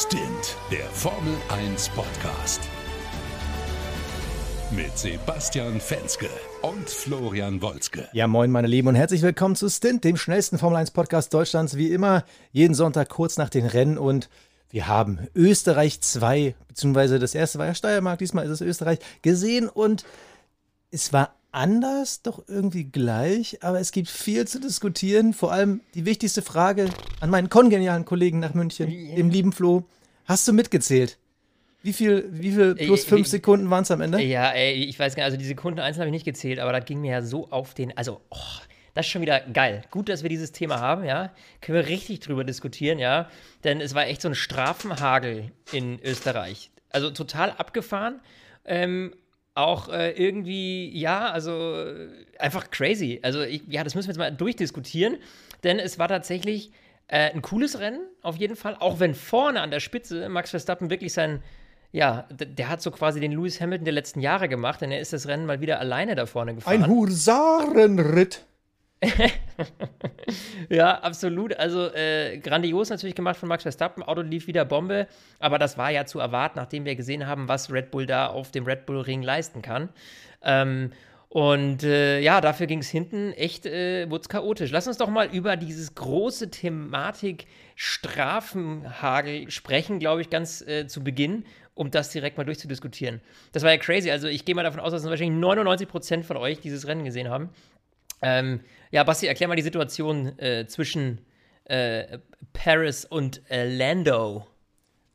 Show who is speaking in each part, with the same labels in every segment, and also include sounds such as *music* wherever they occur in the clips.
Speaker 1: Stint, der Formel 1 Podcast. Mit Sebastian Fenske und Florian Wolzke.
Speaker 2: Ja, moin, meine Lieben, und herzlich willkommen zu Stint, dem schnellsten Formel 1 Podcast Deutschlands. Wie immer, jeden Sonntag kurz nach den Rennen. Und wir haben Österreich 2, beziehungsweise das erste war ja Steiermark, diesmal ist es Österreich, gesehen. Und es war anders, doch irgendwie gleich, aber es gibt viel zu diskutieren. Vor allem die wichtigste Frage an meinen kongenialen Kollegen nach München, dem lieben Flo. Hast du mitgezählt? Wie viel, wie viel plus fünf Sekunden waren es am Ende?
Speaker 3: Ja, ey, ich weiß gar nicht, also die Sekunden einzeln habe ich nicht gezählt, aber das ging mir ja so auf den, also, oh, das ist schon wieder geil. Gut, dass wir dieses Thema haben, ja. Können wir richtig drüber diskutieren, ja. Denn es war echt so ein Strafenhagel in Österreich. Also total abgefahren. Ähm, auch äh, irgendwie, ja, also einfach crazy. Also, ich, ja, das müssen wir jetzt mal durchdiskutieren, denn es war tatsächlich äh, ein cooles Rennen, auf jeden Fall. Auch wenn vorne an der Spitze Max Verstappen wirklich sein, ja, der hat so quasi den Lewis Hamilton der letzten Jahre gemacht, denn er ist das Rennen mal wieder alleine da vorne gefahren.
Speaker 2: Ein Husarenritt. *laughs*
Speaker 3: ja, absolut. Also äh, grandios natürlich gemacht von Max Verstappen. Auto lief wieder Bombe, aber das war ja zu erwarten, nachdem wir gesehen haben, was Red Bull da auf dem Red Bull Ring leisten kann. Ähm, und äh, ja, dafür ging es hinten echt, äh, wurde chaotisch. Lass uns doch mal über dieses große Thematik Strafenhagel sprechen, glaube ich, ganz äh, zu Beginn, um das direkt mal durchzudiskutieren. Das war ja crazy. Also ich gehe mal davon aus, dass wahrscheinlich 99 Prozent von euch dieses Rennen gesehen haben. Ähm, ja, Basti, erklär mal die Situation äh, zwischen äh, Paris und äh, Lando.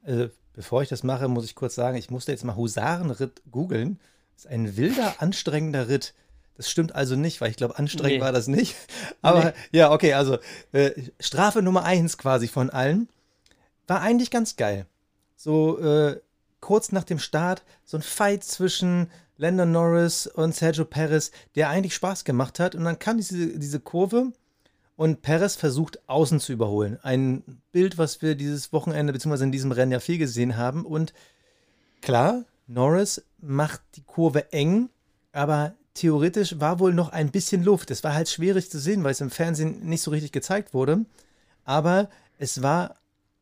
Speaker 2: Also, bevor ich das mache, muss ich kurz sagen, ich musste jetzt mal Husarenritt googeln. Das ist ein wilder, anstrengender Ritt. Das stimmt also nicht, weil ich glaube, anstrengend nee. war das nicht. *laughs* Aber nee. ja, okay, also äh, Strafe Nummer eins quasi von allen. War eigentlich ganz geil. So äh, kurz nach dem Start, so ein Fight zwischen Landon Norris und Sergio Perez, der eigentlich Spaß gemacht hat. Und dann kam diese, diese Kurve und Perez versucht außen zu überholen. Ein Bild, was wir dieses Wochenende bzw. in diesem Rennen ja viel gesehen haben. Und klar, Norris macht die Kurve eng, aber theoretisch war wohl noch ein bisschen Luft. Es war halt schwierig zu sehen, weil es im Fernsehen nicht so richtig gezeigt wurde. Aber es war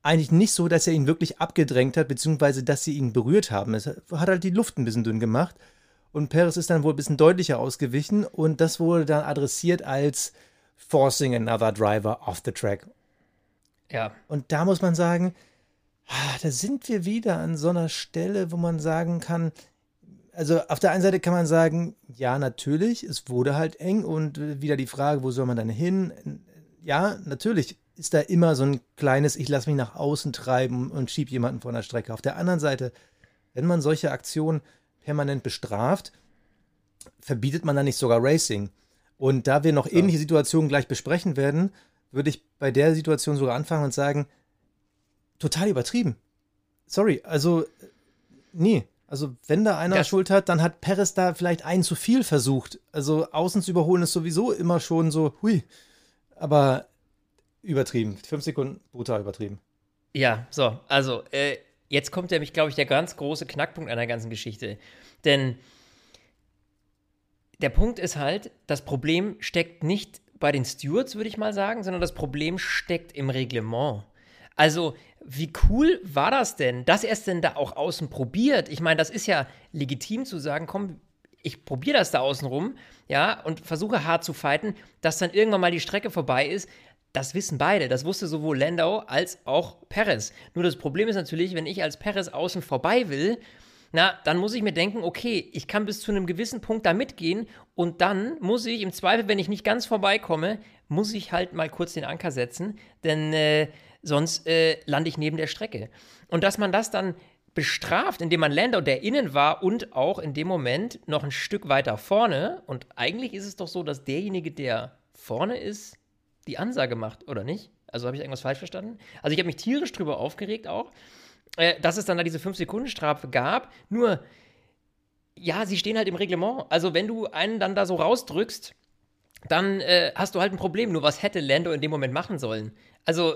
Speaker 2: eigentlich nicht so, dass er ihn wirklich abgedrängt hat, beziehungsweise dass sie ihn berührt haben. Es hat halt die Luft ein bisschen dünn gemacht. Und Perez ist dann wohl ein bisschen deutlicher ausgewichen und das wurde dann adressiert als forcing another driver off the track.
Speaker 3: Ja.
Speaker 2: Und da muss man sagen, ah, da sind wir wieder an so einer Stelle, wo man sagen kann, also auf der einen Seite kann man sagen, ja, natürlich, es wurde halt eng und wieder die Frage, wo soll man dann hin? Ja, natürlich ist da immer so ein kleines, ich lasse mich nach außen treiben und schiebe jemanden von der Strecke. Auf der anderen Seite, wenn man solche Aktionen permanent bestraft, verbietet man dann nicht sogar Racing. Und da wir noch ja. ähnliche Situationen gleich besprechen werden, würde ich bei der Situation sogar anfangen und sagen, total übertrieben. Sorry, also nee. Also wenn da einer das Schuld hat, dann hat Perez da vielleicht einen zu viel versucht. Also außen zu überholen ist sowieso immer schon so, hui. Aber übertrieben. Fünf Sekunden brutal übertrieben.
Speaker 3: Ja, so, also äh, jetzt kommt nämlich, glaube ich, der ganz große Knackpunkt einer ganzen Geschichte. Denn der Punkt ist halt, das Problem steckt nicht bei den Stewards, würde ich mal sagen, sondern das Problem steckt im Reglement. Also, wie cool war das denn, dass er es denn da auch außen probiert? Ich meine, das ist ja legitim zu sagen, komm, ich probiere das da außen rum, ja, und versuche hart zu fighten, dass dann irgendwann mal die Strecke vorbei ist. Das wissen beide. Das wusste sowohl Landau als auch Perez. Nur das Problem ist natürlich, wenn ich als Perez außen vorbei will, na, dann muss ich mir denken, okay, ich kann bis zu einem gewissen Punkt da mitgehen und dann muss ich im Zweifel, wenn ich nicht ganz vorbeikomme, muss ich halt mal kurz den Anker setzen, denn äh, sonst äh, lande ich neben der Strecke. Und dass man das dann bestraft, indem man Landau, der innen war und auch in dem Moment noch ein Stück weiter vorne, und eigentlich ist es doch so, dass derjenige, der vorne ist, die Ansage macht, oder nicht? Also habe ich irgendwas falsch verstanden? Also ich habe mich tierisch drüber aufgeregt auch, äh, dass es dann da diese 5-Sekunden-Strafe gab. Nur, ja, sie stehen halt im Reglement. Also wenn du einen dann da so rausdrückst, dann äh, hast du halt ein Problem. Nur was hätte Lando in dem Moment machen sollen? Also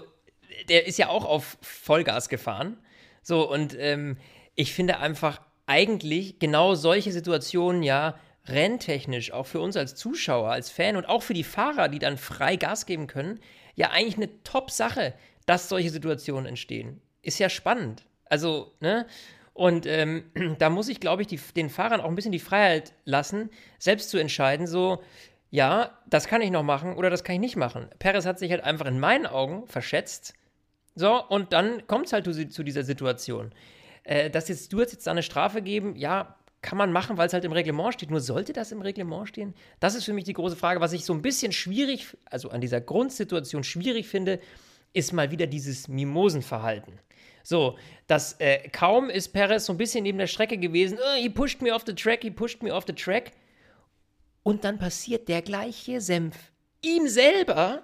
Speaker 3: der ist ja auch auf Vollgas gefahren. So, und ähm, ich finde einfach eigentlich genau solche Situationen ja renntechnisch, auch für uns als Zuschauer, als Fan und auch für die Fahrer, die dann frei Gas geben können, ja eigentlich eine Top-Sache, dass solche Situationen entstehen. ist ja spannend. Also, ne? Und ähm, *clears throat* da muss ich, glaube ich, die, den Fahrern auch ein bisschen die Freiheit lassen, selbst zu entscheiden, so, ja, das kann ich noch machen oder das kann ich nicht machen. Perez hat sich halt einfach in meinen Augen verschätzt. So, und dann kommt es halt zu, zu, dieser Situation. Äh, dass jetzt du jetzt da eine Strafe geben, ja, kann man machen, weil es halt im Reglement steht. Nur sollte das im Reglement stehen? Das ist für mich die große Frage. Was ich so ein bisschen schwierig, also an dieser Grundsituation schwierig finde, ist mal wieder dieses Mimosenverhalten. So, dass äh, kaum ist Perez so ein bisschen neben der Strecke gewesen, oh, he pushed me off the track, he pushed me off the track. Und dann passiert der gleiche Senf ihm selber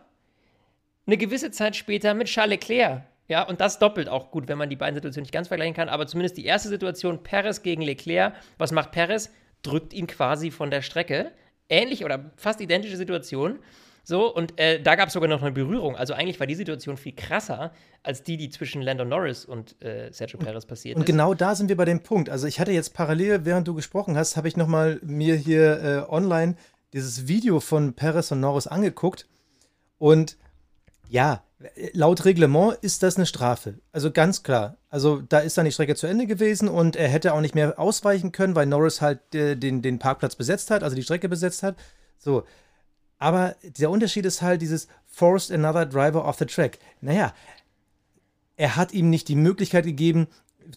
Speaker 3: eine gewisse Zeit später mit Charles Leclerc. Ja, und das doppelt auch gut, wenn man die beiden Situationen nicht ganz vergleichen kann. Aber zumindest die erste Situation, Perez gegen Leclerc. Was macht Perez? Drückt ihn quasi von der Strecke. Ähnlich oder fast identische Situation. So, und äh, da gab es sogar noch eine Berührung. Also eigentlich war die Situation viel krasser als die, die zwischen Lando Norris und äh, Sergio Perez passiert
Speaker 2: und ist. Und genau da sind wir bei dem Punkt. Also ich hatte jetzt parallel, während du gesprochen hast, habe ich noch mal mir hier äh, online dieses Video von Perez und Norris angeguckt. Und ja, laut Reglement ist das eine Strafe. Also ganz klar. Also da ist dann die Strecke zu Ende gewesen und er hätte auch nicht mehr ausweichen können, weil Norris halt äh, den, den Parkplatz besetzt hat, also die Strecke besetzt hat. So, aber der Unterschied ist halt dieses forced another driver off the track. Naja, er hat ihm nicht die Möglichkeit gegeben,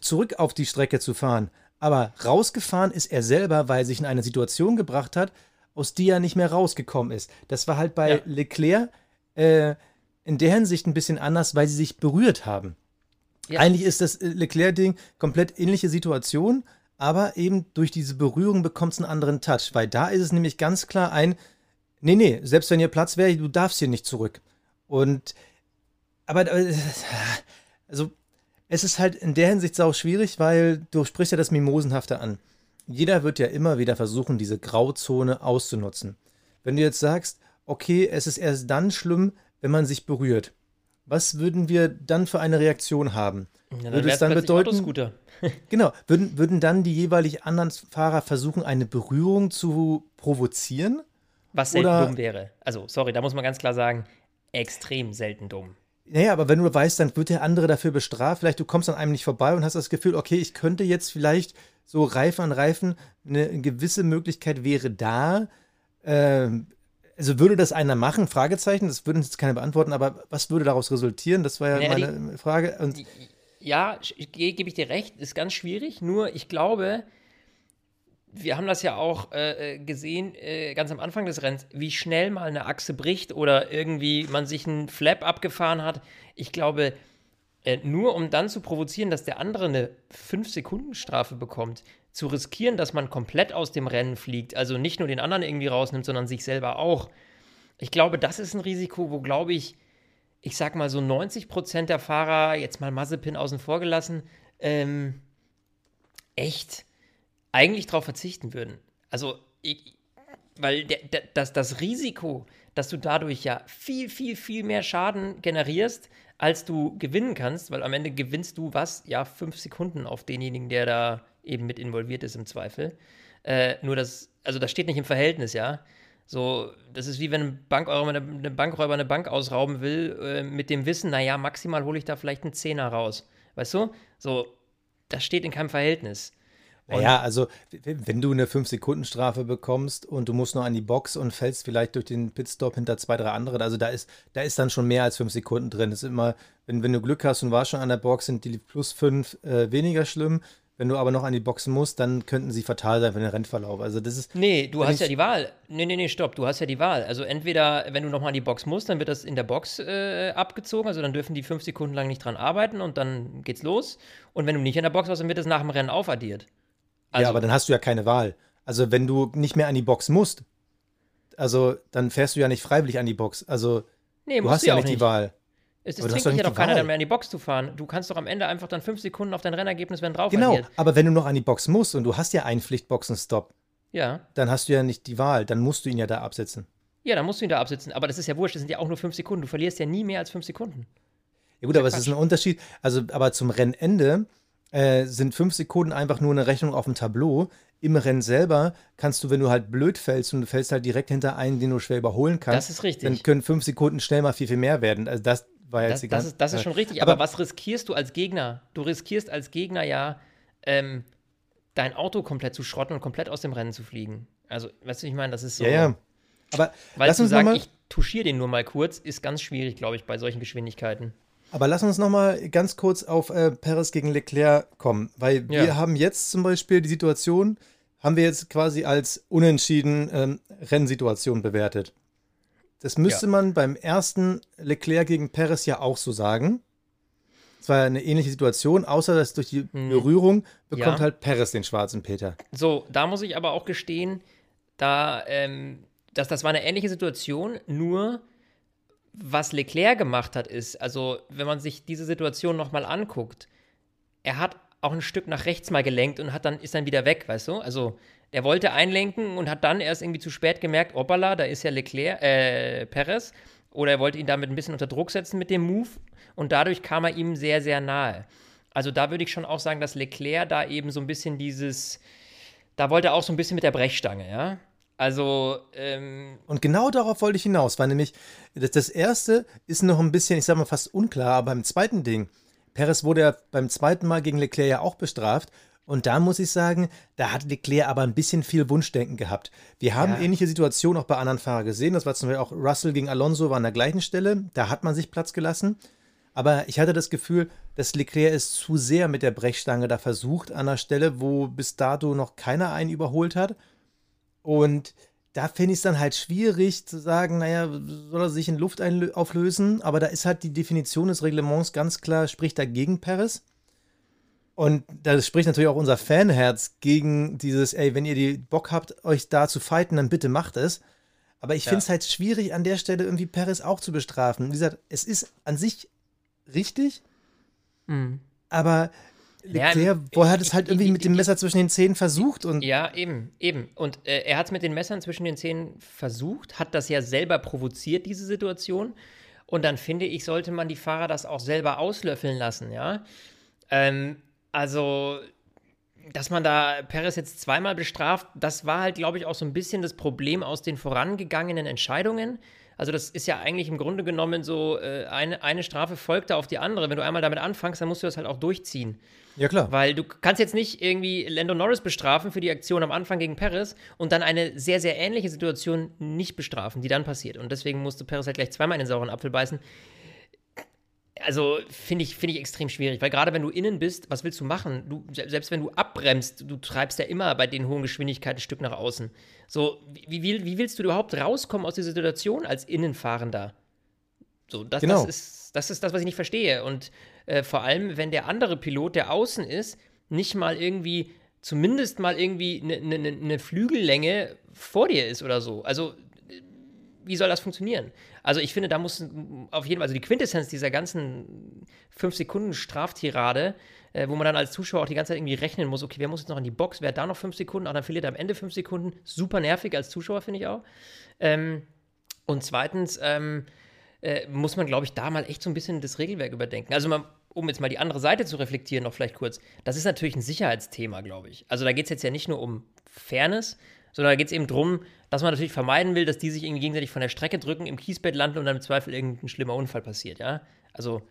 Speaker 2: zurück auf die Strecke zu fahren. Aber rausgefahren ist er selber, weil er sich in eine Situation gebracht hat, aus die er nicht mehr rausgekommen ist. Das war halt bei ja. Leclerc äh, in der Hinsicht ein bisschen anders, weil sie sich berührt haben. Ja. Eigentlich ist das Leclerc-Ding komplett ähnliche Situation, aber eben durch diese Berührung bekommt es einen anderen Touch, weil da ist es nämlich ganz klar ein, Nee, nee, selbst wenn hier Platz wäre, du darfst hier nicht zurück. Und, aber, also, es ist halt in der Hinsicht auch schwierig, weil du sprichst ja das Mimosenhafte an. Jeder wird ja immer wieder versuchen, diese Grauzone auszunutzen. Wenn du jetzt sagst, okay, es ist erst dann schlimm, wenn man sich berührt. Was würden wir dann für eine Reaktion haben?
Speaker 3: Ja, dann Würde es dann bedeuten, *laughs* *laughs*
Speaker 2: genau, würden, würden dann die jeweilig anderen Fahrer versuchen, eine Berührung zu provozieren?
Speaker 3: Was selten Oder, dumm wäre. Also, sorry, da muss man ganz klar sagen, extrem selten dumm.
Speaker 2: Naja, aber wenn du weißt, dann wird der andere dafür bestraft. Vielleicht du kommst an einem nicht vorbei und hast das Gefühl, okay, ich könnte jetzt vielleicht so Reifen an Reifen, eine gewisse Möglichkeit wäre da. Ähm, also würde das einer machen? Fragezeichen, das würden jetzt keine beantworten, aber was würde daraus resultieren? Das war ja naja, meine die, Frage. Und die,
Speaker 3: ja, gebe ich dir recht, ist ganz schwierig. Nur ich glaube, wir haben das ja auch äh, äh, gesehen, äh, ganz am Anfang des Rennens, wie schnell mal eine Achse bricht oder irgendwie man sich einen Flap abgefahren hat. Ich glaube, äh, nur um dann zu provozieren, dass der andere eine 5-Sekunden-Strafe bekommt, zu riskieren, dass man komplett aus dem Rennen fliegt, also nicht nur den anderen irgendwie rausnimmt, sondern sich selber auch. Ich glaube, das ist ein Risiko, wo, glaube ich, ich sag mal so 90 Prozent der Fahrer, jetzt mal Mazepin außen vor gelassen, ähm, echt eigentlich darauf verzichten würden. Also, ich, weil der, der, das, das Risiko, dass du dadurch ja viel, viel, viel mehr Schaden generierst, als du gewinnen kannst, weil am Ende gewinnst du was? Ja, fünf Sekunden auf denjenigen, der da eben mit involviert ist im Zweifel. Äh, nur das, also das steht nicht im Verhältnis, ja. So, das ist wie wenn ein Bankräuber eine, eine Bankräuber eine Bank ausrauben will, äh, mit dem Wissen, naja, maximal hole ich da vielleicht einen Zehner raus. Weißt du? So, das steht in keinem Verhältnis.
Speaker 2: Naja, also wenn du eine 5-Sekunden-Strafe bekommst und du musst noch an die Box und fällst vielleicht durch den Pitstop hinter zwei, drei andere, also da ist, da ist dann schon mehr als 5 Sekunden drin. Das ist immer, wenn, wenn du Glück hast und warst schon an der Box, sind die plus 5 äh, weniger schlimm. Wenn du aber noch an die Boxen musst, dann könnten sie fatal sein für den Rennverlauf. Also das ist.
Speaker 3: Nee, du hast ja die Wahl. Nee, nee, nee, stopp. Du hast ja die Wahl. Also entweder, wenn du nochmal an die Box musst, dann wird das in der Box äh, abgezogen. Also dann dürfen die fünf Sekunden lang nicht dran arbeiten und dann geht's los. Und wenn du nicht an der Box warst, dann wird das nach dem Rennen aufaddiert.
Speaker 2: Also, ja, aber dann hast du ja keine Wahl. Also wenn du nicht mehr an die Box musst, also dann fährst du ja nicht freiwillig an die Box. Also nee, du hast ja nicht die Wahl.
Speaker 3: Es, es zwingt dich ja doch keiner dann mehr an die Box zu fahren. Du kannst doch am Ende einfach dann fünf Sekunden auf dein Rennergebnis, wenn drauf
Speaker 2: Genau, agiert. aber wenn du noch an die Box musst und du hast ja einen Pflichtboxenstopp,
Speaker 3: ja.
Speaker 2: dann hast du ja nicht die Wahl. Dann musst du ihn ja da absetzen.
Speaker 3: Ja, dann musst du ihn da absetzen. Aber das ist ja wurscht, das sind ja auch nur fünf Sekunden. Du verlierst ja nie mehr als fünf Sekunden.
Speaker 2: Ja gut, aber es ist ein Unterschied. Also, aber zum Rennende äh, sind fünf Sekunden einfach nur eine Rechnung auf dem Tableau. Im Rennen selber kannst du, wenn du halt blöd fällst und du fällst halt direkt hinter einen, den du schwer überholen kannst,
Speaker 3: das ist richtig.
Speaker 2: dann können fünf Sekunden schnell mal viel, viel mehr werden. Also das war
Speaker 3: das, das, ist, das ist schon richtig, aber, aber, was riskierst du als Gegner? Du riskierst als Gegner ja, ähm, dein Auto komplett zu schrotten und komplett aus dem Rennen zu fliegen. Also, weißt du, ich meine, das ist so.
Speaker 2: Ja, ja. Aber
Speaker 3: weil lass uns sagen, ich touchiere den nur mal kurz, ist ganz schwierig, glaube ich, bei solchen Geschwindigkeiten.
Speaker 2: Aber lass uns noch mal ganz kurz auf äh, Perez gegen Leclerc kommen, weil ja. wir haben jetzt zum Beispiel die Situation, haben wir jetzt quasi als unentschieden ähm, Rennsituation bewertet. Das müsste ja. man beim ersten Leclerc gegen Perez ja auch so sagen. Es war eine ähnliche Situation, außer dass durch die hm. Berührung bekommt ja. halt Perez den schwarzen Peter.
Speaker 3: So, da muss ich aber auch gestehen, da, ähm, dass das war eine ähnliche Situation, nur was Leclerc gemacht hat, ist, also wenn man sich diese Situation nochmal anguckt, er hat auch ein Stück nach rechts mal gelenkt und hat dann, ist dann wieder weg, weißt du? Also er wollte einlenken und hat dann erst irgendwie zu spät gemerkt, hoppala, da ist ja Leclerc, äh, Perez. Oder er wollte ihn damit ein bisschen unter Druck setzen mit dem Move und dadurch kam er ihm sehr, sehr nahe. Also da würde ich schon auch sagen, dass Leclerc da eben so ein bisschen dieses, da wollte er auch so ein bisschen mit der Brechstange, ja. Also, ähm
Speaker 2: Und genau darauf wollte ich hinaus, weil nämlich das, das erste ist noch ein bisschen, ich sag mal, fast unklar, aber beim zweiten Ding, Perez wurde ja beim zweiten Mal gegen Leclerc ja auch bestraft. Und da muss ich sagen, da hat Leclerc aber ein bisschen viel Wunschdenken gehabt. Wir haben ja. ähnliche Situationen auch bei anderen Fahrern gesehen. Das war zum Beispiel auch Russell gegen Alonso war an der gleichen Stelle. Da hat man sich Platz gelassen. Aber ich hatte das Gefühl, dass Leclerc es zu sehr mit der Brechstange da versucht, an einer Stelle, wo bis dato noch keiner einen überholt hat. Und da finde ich es dann halt schwierig zu sagen, naja, soll er sich in Luft auflösen? Aber da ist halt die Definition des Reglements ganz klar, spricht dagegen Paris. Und da spricht natürlich auch unser Fanherz gegen dieses, ey, wenn ihr die Bock habt, euch da zu fighten, dann bitte macht es. Aber ich ja. finde es halt schwierig, an der Stelle irgendwie Paris auch zu bestrafen. Wie gesagt, es ist an sich richtig, mhm. aber Leclerc ja, wo hat es halt irgendwie mit dem Messer zwischen den Zähnen versucht und
Speaker 3: ja eben eben und äh, er hat es mit den Messern zwischen den Zähnen versucht, hat das ja selber provoziert diese Situation und dann finde ich sollte man die Fahrer das auch selber auslöffeln lassen, ja. Ähm, also dass man da Perez jetzt zweimal bestraft, das war halt glaube ich auch so ein bisschen das Problem aus den vorangegangenen Entscheidungen. Also das ist ja eigentlich im Grunde genommen so, äh, eine, eine Strafe folgt da auf die andere. Wenn du einmal damit anfängst, dann musst du das halt auch durchziehen.
Speaker 2: Ja, klar.
Speaker 3: Weil du kannst jetzt nicht irgendwie Lando Norris bestrafen für die Aktion am Anfang gegen Perez und dann eine sehr, sehr ähnliche Situation nicht bestrafen, die dann passiert. Und deswegen musste Perez halt gleich zweimal in den sauren Apfel beißen. Also finde ich, find ich extrem schwierig, weil gerade wenn du innen bist, was willst du machen? Du, selbst wenn du abbremst, du treibst ja immer bei den hohen Geschwindigkeiten ein Stück nach außen. So, wie, wie, wie willst du überhaupt rauskommen aus dieser Situation als Innenfahrender? So, das, genau. das, ist, das ist das, was ich nicht verstehe. Und äh, vor allem, wenn der andere Pilot, der außen ist, nicht mal irgendwie, zumindest mal irgendwie eine ne, ne, ne Flügellänge vor dir ist oder so. Also, wie soll das funktionieren? Also, ich finde, da muss auf jeden Fall, also die Quintessenz dieser ganzen 5-Sekunden-Straftirade, äh, wo man dann als Zuschauer auch die ganze Zeit irgendwie rechnen muss, okay, wer muss jetzt noch in die Box, wer hat da noch 5 Sekunden, auch dann verliert er am Ende 5 Sekunden. Super nervig als Zuschauer, finde ich auch. Ähm, und zweitens, ähm, äh, muss man, glaube ich, da mal echt so ein bisschen das Regelwerk überdenken. Also, man, um jetzt mal die andere Seite zu reflektieren, noch vielleicht kurz, das ist natürlich ein Sicherheitsthema, glaube ich. Also, da geht es jetzt ja nicht nur um Fairness, sondern da geht es eben darum, dass man natürlich vermeiden will, dass die sich irgendwie gegenseitig von der Strecke drücken, im Kiesbett landen und dann im Zweifel irgendein schlimmer Unfall passiert, ja. Also.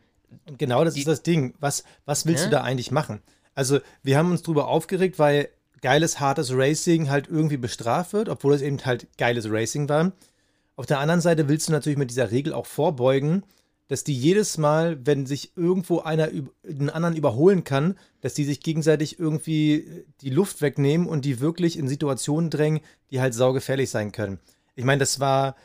Speaker 2: Und genau das die, ist das Ding. Was, was willst ja? du da eigentlich machen? Also, wir haben uns drüber aufgeregt, weil geiles, hartes Racing halt irgendwie bestraft wird, obwohl es eben halt geiles Racing war. Auf der anderen Seite willst du natürlich mit dieser Regel auch vorbeugen, dass die jedes Mal, wenn sich irgendwo einer den anderen überholen kann, dass die sich gegenseitig irgendwie äh, die Luft wegnehmen und die wirklich in Situationen drängen, die halt saugefährlich sein können. Ich meine, das war,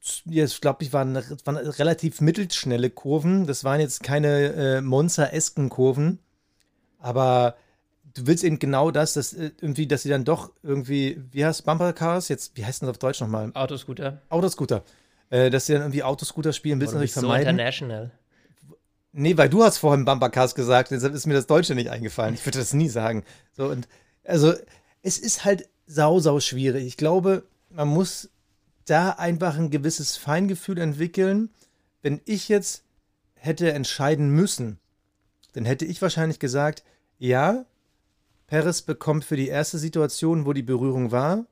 Speaker 2: ich glaube, ich waren, waren relativ mittelschnelle Kurven. Das waren jetzt keine äh, monster-esken Kurven. Aber du willst eben genau das, dass äh, irgendwie, dass sie dann doch irgendwie, wie heißt Bumpercars? Jetzt, wie heißt das auf Deutsch nochmal?
Speaker 3: Autoscooter.
Speaker 2: Autoscooter. Äh, dass sie dann irgendwie Autoscooter spielen, willst du natürlich vermeiden.
Speaker 3: So international.
Speaker 2: Nee, weil du hast vorhin Bumpercars gesagt, deshalb ist mir das Deutsche nicht eingefallen. Ich würde das nie sagen. So, und also, es ist halt sau, sau schwierig. Ich glaube, man muss da einfach ein gewisses Feingefühl entwickeln. Wenn ich jetzt hätte entscheiden müssen, dann hätte ich wahrscheinlich gesagt, ja, Perez bekommt für die erste Situation, wo die Berührung war,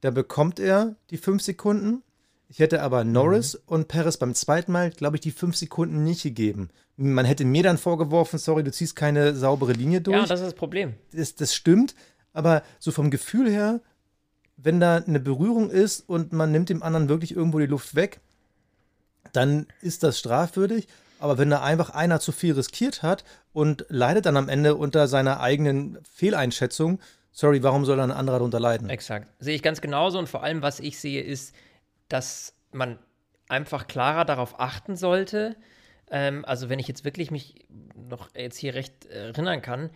Speaker 2: da bekommt er die fünf Sekunden. Ich hätte aber Norris mhm. und Perez beim zweiten Mal, glaube ich, die fünf Sekunden nicht gegeben. Man hätte mir dann vorgeworfen, sorry, du ziehst keine saubere Linie durch. Ja,
Speaker 3: das ist das Problem.
Speaker 2: Das, das stimmt, aber so vom Gefühl her, wenn da eine Berührung ist und man nimmt dem anderen wirklich irgendwo die Luft weg, dann ist das strafwürdig. Aber wenn da einfach einer zu viel riskiert hat und leidet dann am Ende unter seiner eigenen Fehleinschätzung, sorry, warum soll dann ein anderer darunter leiden?
Speaker 3: Exakt. Sehe ich ganz genauso. Und vor allem, was ich sehe, ist, dass man einfach klarer darauf achten sollte. Ähm, also, wenn ich jetzt wirklich mich noch jetzt hier recht erinnern kann,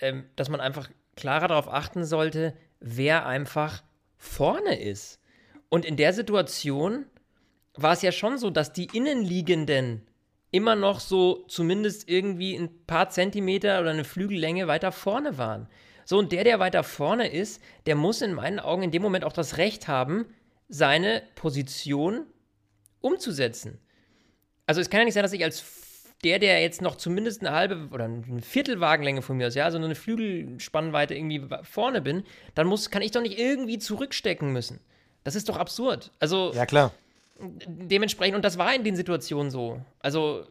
Speaker 3: ähm, dass man einfach klarer darauf achten sollte, wer einfach vorne ist. Und in der Situation war es ja schon so, dass die Innenliegenden immer noch so zumindest irgendwie ein paar Zentimeter oder eine Flügellänge weiter vorne waren. So, und der, der weiter vorne ist, der muss in meinen Augen in dem Moment auch das Recht haben, seine Position umzusetzen. Also es kann ja nicht sein, dass ich als der, der jetzt noch zumindest eine halbe oder eine Viertelwagenlänge von mir aus, ja, also eine Flügelspannweite irgendwie vorne bin, dann muss, kann ich doch nicht irgendwie zurückstecken müssen. Das ist doch absurd. Also.
Speaker 2: Ja, klar
Speaker 3: dementsprechend, und das war in den Situationen so. Also,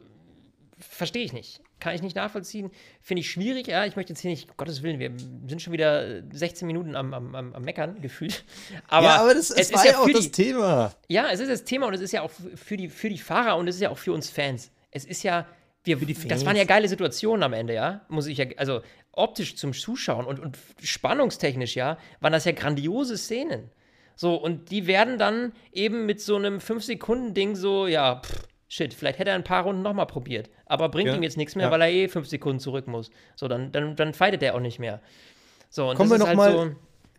Speaker 3: verstehe ich nicht. Kann ich nicht nachvollziehen. Finde ich schwierig. Ja, ich möchte jetzt hier nicht, um Gottes Willen, wir sind schon wieder 16 Minuten am, am, am Meckern gefühlt. *laughs*
Speaker 2: Aber, ja, aber das, es ist ja auch das Thema.
Speaker 3: Ja, es ist das Thema und es ist ja auch für die, für die Fahrer und es ist ja auch für uns Fans. Es ist ja, wir, das waren ja geile Situationen am Ende, ja. Muss ich ja, also optisch zum Zuschauen und, und spannungstechnisch, ja, waren das ja grandiose Szenen. So, und die werden dann eben mit so einem 5-Sekunden-Ding so, ja, pff, shit, vielleicht hätte er ein paar Runden nochmal probiert. Aber bringt ja. ihm jetzt nichts mehr, ja. weil er eh 5 Sekunden zurück muss. So, dann, dann, dann fightet er auch nicht mehr. So, und
Speaker 2: kommen wir noch halt mal, so,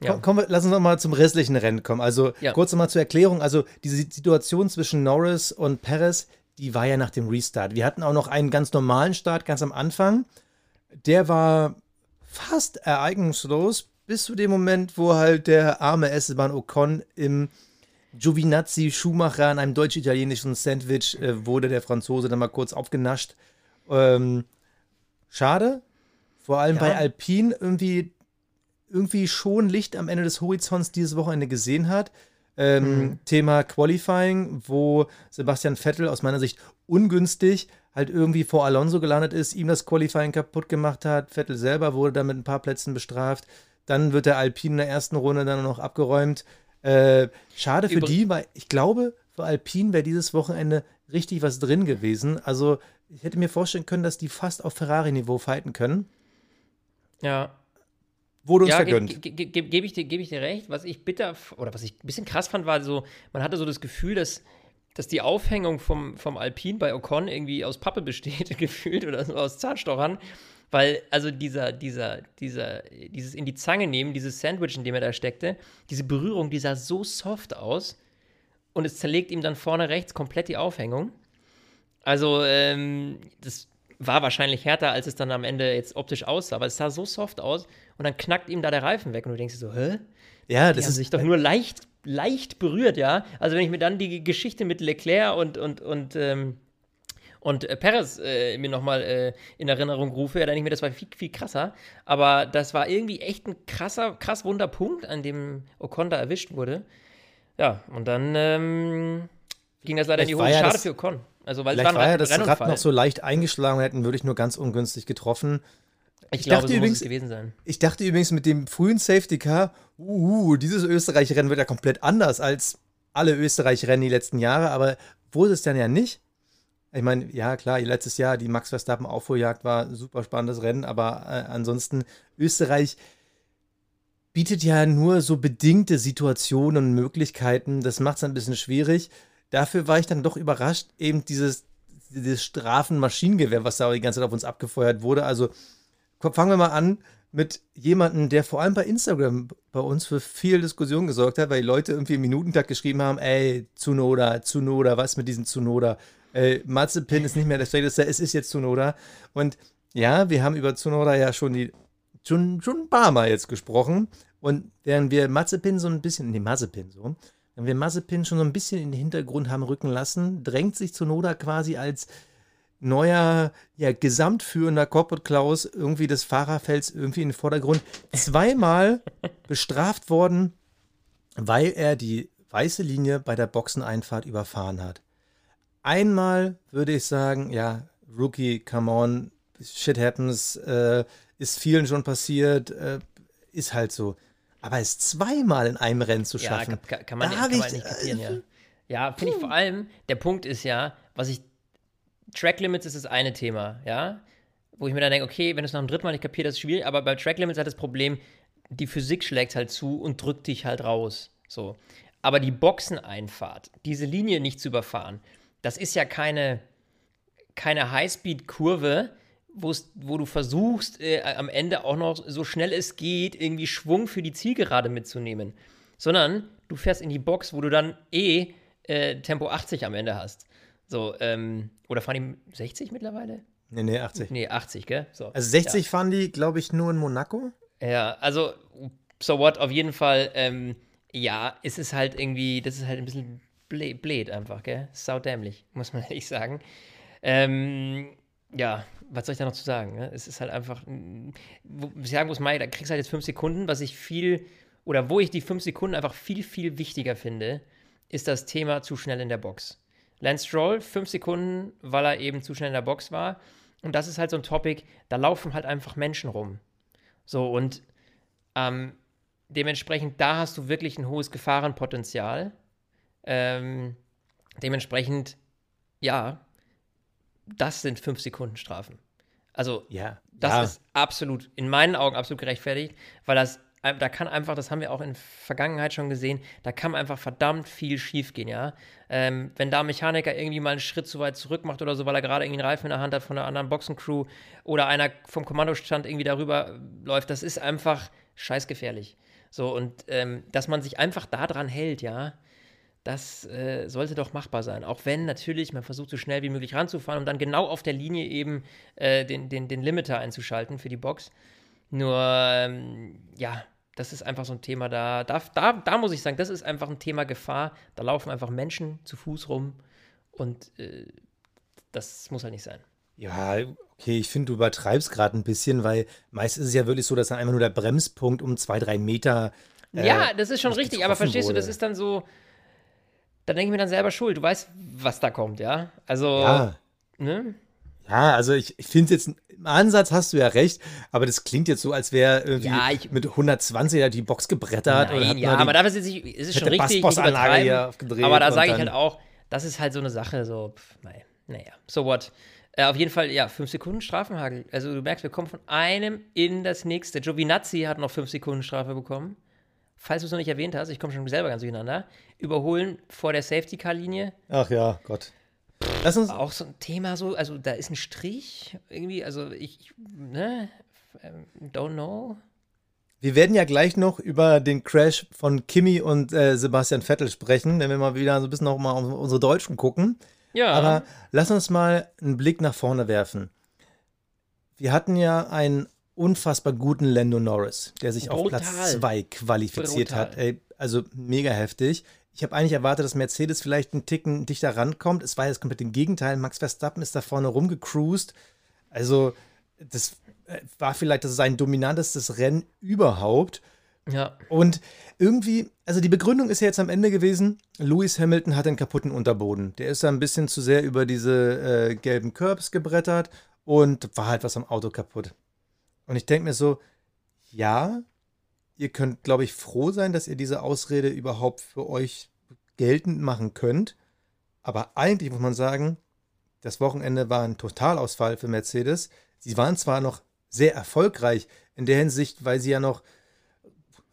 Speaker 2: ja. Kommen wir, lass uns noch mal zum restlichen Rennen kommen. Also ja. kurz noch mal zur Erklärung. Also diese Situation zwischen Norris und Perez, die war ja nach dem Restart. Wir hatten auch noch einen ganz normalen Start ganz am Anfang. Der war fast ereignislos, bis zu dem Moment, wo halt der arme Esteban Ocon im Giovinazzi Schumacher an einem deutsch-italienischen Sandwich äh, wurde der Franzose dann mal kurz aufgenascht. Ähm, schade. Vor allem ja. bei Alpine irgendwie, irgendwie schon Licht am Ende des Horizonts dieses Wochenende gesehen hat. Ähm, mhm. Thema Qualifying, wo Sebastian Vettel aus meiner Sicht ungünstig halt irgendwie vor Alonso gelandet ist, ihm das Qualifying kaputt gemacht hat. Vettel selber wurde damit ein paar Plätzen bestraft. Dann wird der Alpine in der ersten Runde dann noch abgeräumt. Äh, schade für Über die, weil ich glaube, für Alpine wäre dieses Wochenende richtig was drin gewesen. Also ich hätte mir vorstellen können, dass die fast auf Ferrari-Niveau fighten können.
Speaker 3: Ja.
Speaker 2: Wurde uns ja, vergönnt.
Speaker 3: Ge ge ge Gebe ich, dir, geb ich dir recht. Was ich bitter, oder was ich ein bisschen krass fand, war so, man hatte so das Gefühl, dass, dass die Aufhängung vom, vom Alpine bei Ocon irgendwie aus Pappe besteht, *laughs* gefühlt, oder so aus Zahnstochern. Weil, also dieser, dieser, dieser, dieses in die Zange nehmen, dieses Sandwich, in dem er da steckte, diese Berührung, die sah so soft aus und es zerlegt ihm dann vorne rechts komplett die Aufhängung. Also, ähm, das war wahrscheinlich härter, als es dann am Ende jetzt optisch aussah, aber es sah so soft aus und dann knackt ihm da der Reifen weg und du denkst so, hä?
Speaker 2: Ja, das
Speaker 3: die ist sich doch nur leicht, leicht berührt, ja. Also wenn ich mir dann die Geschichte mit Leclerc und, und, und ähm, und äh, Perez äh, mir nochmal äh, in Erinnerung rufe, ja, dann denke ich mir, das war viel, viel krasser. Aber das war irgendwie echt ein krasser, krass wunder Punkt, an dem Ocon da erwischt wurde. Ja, und dann ähm, ging das leider in die Hose. Schade für Ocon.
Speaker 2: Also, weil Vielleicht war, ja das Rad noch so leicht eingeschlagen hätten, würde ich nur ganz ungünstig getroffen.
Speaker 3: Ich, ich glaube, dachte so übrigens, gewesen sein.
Speaker 2: Ich dachte übrigens mit dem frühen Safety Car, uh, dieses Österreich-Rennen wird ja komplett anders als alle Österreich-Rennen die letzten Jahre, aber wurde es dann ja nicht. Ich meine, ja klar, letztes Jahr die Max Verstappen Aufholjagd war ein super spannendes Rennen, aber äh, ansonsten Österreich bietet ja nur so bedingte Situationen und Möglichkeiten. Das macht es ein bisschen schwierig. Dafür war ich dann doch überrascht, eben dieses, dieses Strafenmaschinengewehr, was da die ganze Zeit auf uns abgefeuert wurde. Also fangen wir mal an mit jemandem, der vor allem bei Instagram bei uns für viel Diskussion gesorgt hat, weil die Leute irgendwie im Minutentag geschrieben haben, ey, Zunoda, Zunoda, was mit diesem Zunoda? Äh, Mazepin ist nicht mehr der Schlechteste, es ist jetzt Zunoda. Und ja, wir haben über Zunoda ja schon, die, schon, schon ein paar Mal jetzt gesprochen. Und während wir Mazepin so ein bisschen, nee, Mazepin so, wenn wir Mazepin schon so ein bisschen in den Hintergrund haben rücken lassen, drängt sich Zunoda quasi als neuer, ja, gesamtführender Corporate Klaus irgendwie des Fahrerfelds irgendwie in den Vordergrund. Zweimal *laughs* bestraft worden, weil er die weiße Linie bei der Boxeneinfahrt überfahren hat. Einmal würde ich sagen, ja, Rookie, come on, shit happens, äh, ist vielen schon passiert, äh, ist halt so. Aber es zweimal in einem Rennen zu schaffen,
Speaker 3: ja, kann, kann man,
Speaker 2: da
Speaker 3: kann
Speaker 2: ich,
Speaker 3: man nicht kapieren, ja. Ja, finde ich vor allem, der Punkt ist ja, was ich, Track Limits ist das eine Thema, ja, wo ich mir dann denke, okay, wenn du es nach dem dritten Mal nicht kapierst, das ist schwierig, aber bei Track Limits hat das Problem, die Physik schlägt halt zu und drückt dich halt raus, so. Aber die Boxeneinfahrt, diese Linie nicht zu überfahren, das ist ja keine, keine Highspeed-Kurve, wo du versuchst, äh, am Ende auch noch so schnell es geht, irgendwie Schwung für die Zielgerade mitzunehmen. Sondern du fährst in die Box, wo du dann eh äh, Tempo 80 am Ende hast. So, ähm, oder fahren die 60 mittlerweile?
Speaker 2: Nee, nee, 80.
Speaker 3: Nee, 80, gell? So,
Speaker 2: also 60 ja. fahren die, glaube ich, nur in Monaco.
Speaker 3: Ja, also, so what, auf jeden Fall, ähm, ja, es ist halt irgendwie, das ist halt ein bisschen blöd einfach, gell? Saudämlich, muss man *laughs* ehrlich sagen. Ähm, ja, was soll ich da noch zu sagen? Ne? Es ist halt einfach, sagen muss, Mai, da kriegst du halt jetzt fünf Sekunden, was ich viel, oder wo ich die fünf Sekunden einfach viel, viel wichtiger finde, ist das Thema zu schnell in der Box. Lance Stroll, fünf Sekunden, weil er eben zu schnell in der Box war. Und das ist halt so ein Topic, da laufen halt einfach Menschen rum. So, und ähm, dementsprechend, da hast du wirklich ein hohes Gefahrenpotenzial. Ähm, dementsprechend, ja, das sind fünf Sekunden Strafen. Also,
Speaker 2: ja,
Speaker 3: das
Speaker 2: ja.
Speaker 3: ist absolut, in meinen Augen absolut gerechtfertigt, weil das, da kann einfach, das haben wir auch in Vergangenheit schon gesehen, da kann einfach verdammt viel schiefgehen, ja. Ähm, wenn da ein Mechaniker irgendwie mal einen Schritt zu weit zurück macht oder so, weil er gerade irgendwie einen Reifen in der Hand hat von einer anderen Boxencrew oder einer vom Kommandostand irgendwie darüber läuft, das ist einfach scheißgefährlich. So, und ähm, dass man sich einfach daran hält, ja, das äh, sollte doch machbar sein. Auch wenn natürlich man versucht, so schnell wie möglich ranzufahren, um dann genau auf der Linie eben äh, den, den, den Limiter einzuschalten für die Box. Nur, ähm, ja, das ist einfach so ein Thema, da, da, da, da muss ich sagen, das ist einfach ein Thema Gefahr. Da laufen einfach Menschen zu Fuß rum und äh, das muss halt nicht sein.
Speaker 2: Ja, okay, ich finde, du übertreibst gerade ein bisschen, weil meist ist es ja wirklich so, dass dann einfach nur der Bremspunkt um zwei, drei Meter.
Speaker 3: Äh, ja, das ist schon richtig, aber verstehst wurde. du, das ist dann so, dann denke ich mir dann selber schuld. Du weißt, was da kommt, ja? Also,
Speaker 2: ja.
Speaker 3: ne?
Speaker 2: Ja, also ich, ich finde jetzt, im Ansatz hast du ja recht, aber das klingt jetzt so, als wäre irgendwie
Speaker 3: ja, ich,
Speaker 2: mit 120 die Box gebrettert.
Speaker 3: Nein,
Speaker 2: oder
Speaker 3: ja, aber dafür ist es, ist es schon richtig, nicht
Speaker 2: übertreiben.
Speaker 3: Aber da sage ich halt auch, das ist halt so eine Sache, so, pff, naja, so what. Äh, auf jeden Fall, ja, fünf Sekunden Strafenhagel. Also du merkst, wir kommen von einem in das nächste. Giovinazzi hat noch fünf Sekunden Strafe bekommen falls du es noch nicht erwähnt hast, ich komme schon selber ganz durcheinander, überholen vor der Safety-Car-Linie.
Speaker 2: Ach ja, Gott.
Speaker 3: Lass uns auch so ein Thema so, also da ist ein Strich irgendwie, also ich, ne, ähm, don't know.
Speaker 2: Wir werden ja gleich noch über den Crash von Kimi und äh, Sebastian Vettel sprechen, wenn wir mal wieder so ein bisschen noch mal auf unsere Deutschen gucken.
Speaker 3: Ja.
Speaker 2: Aber lass uns mal einen Blick nach vorne werfen. Wir hatten ja ein unfassbar guten Lando Norris, der sich Brutal. auf Platz 2 qualifiziert Brutal. hat. Ey, also mega heftig. Ich habe eigentlich erwartet, dass Mercedes vielleicht einen Ticken dichter rankommt. Es war jetzt komplett im Gegenteil. Max Verstappen ist da vorne rumgecruised. Also, das äh, war vielleicht das sein dominantestes Rennen überhaupt.
Speaker 3: Ja.
Speaker 2: Und irgendwie, also die Begründung ist ja jetzt am Ende gewesen, Lewis Hamilton hat einen kaputten Unterboden. Der ist da ein bisschen zu sehr über diese äh, gelben Curbs gebrettert und war halt was am Auto kaputt. Und ich denke mir so, ja, ihr könnt, glaube ich, froh sein, dass ihr diese Ausrede überhaupt für euch geltend machen könnt. Aber eigentlich muss man sagen, das Wochenende war ein Totalausfall für Mercedes. Sie waren zwar noch sehr erfolgreich in der Hinsicht, weil sie ja noch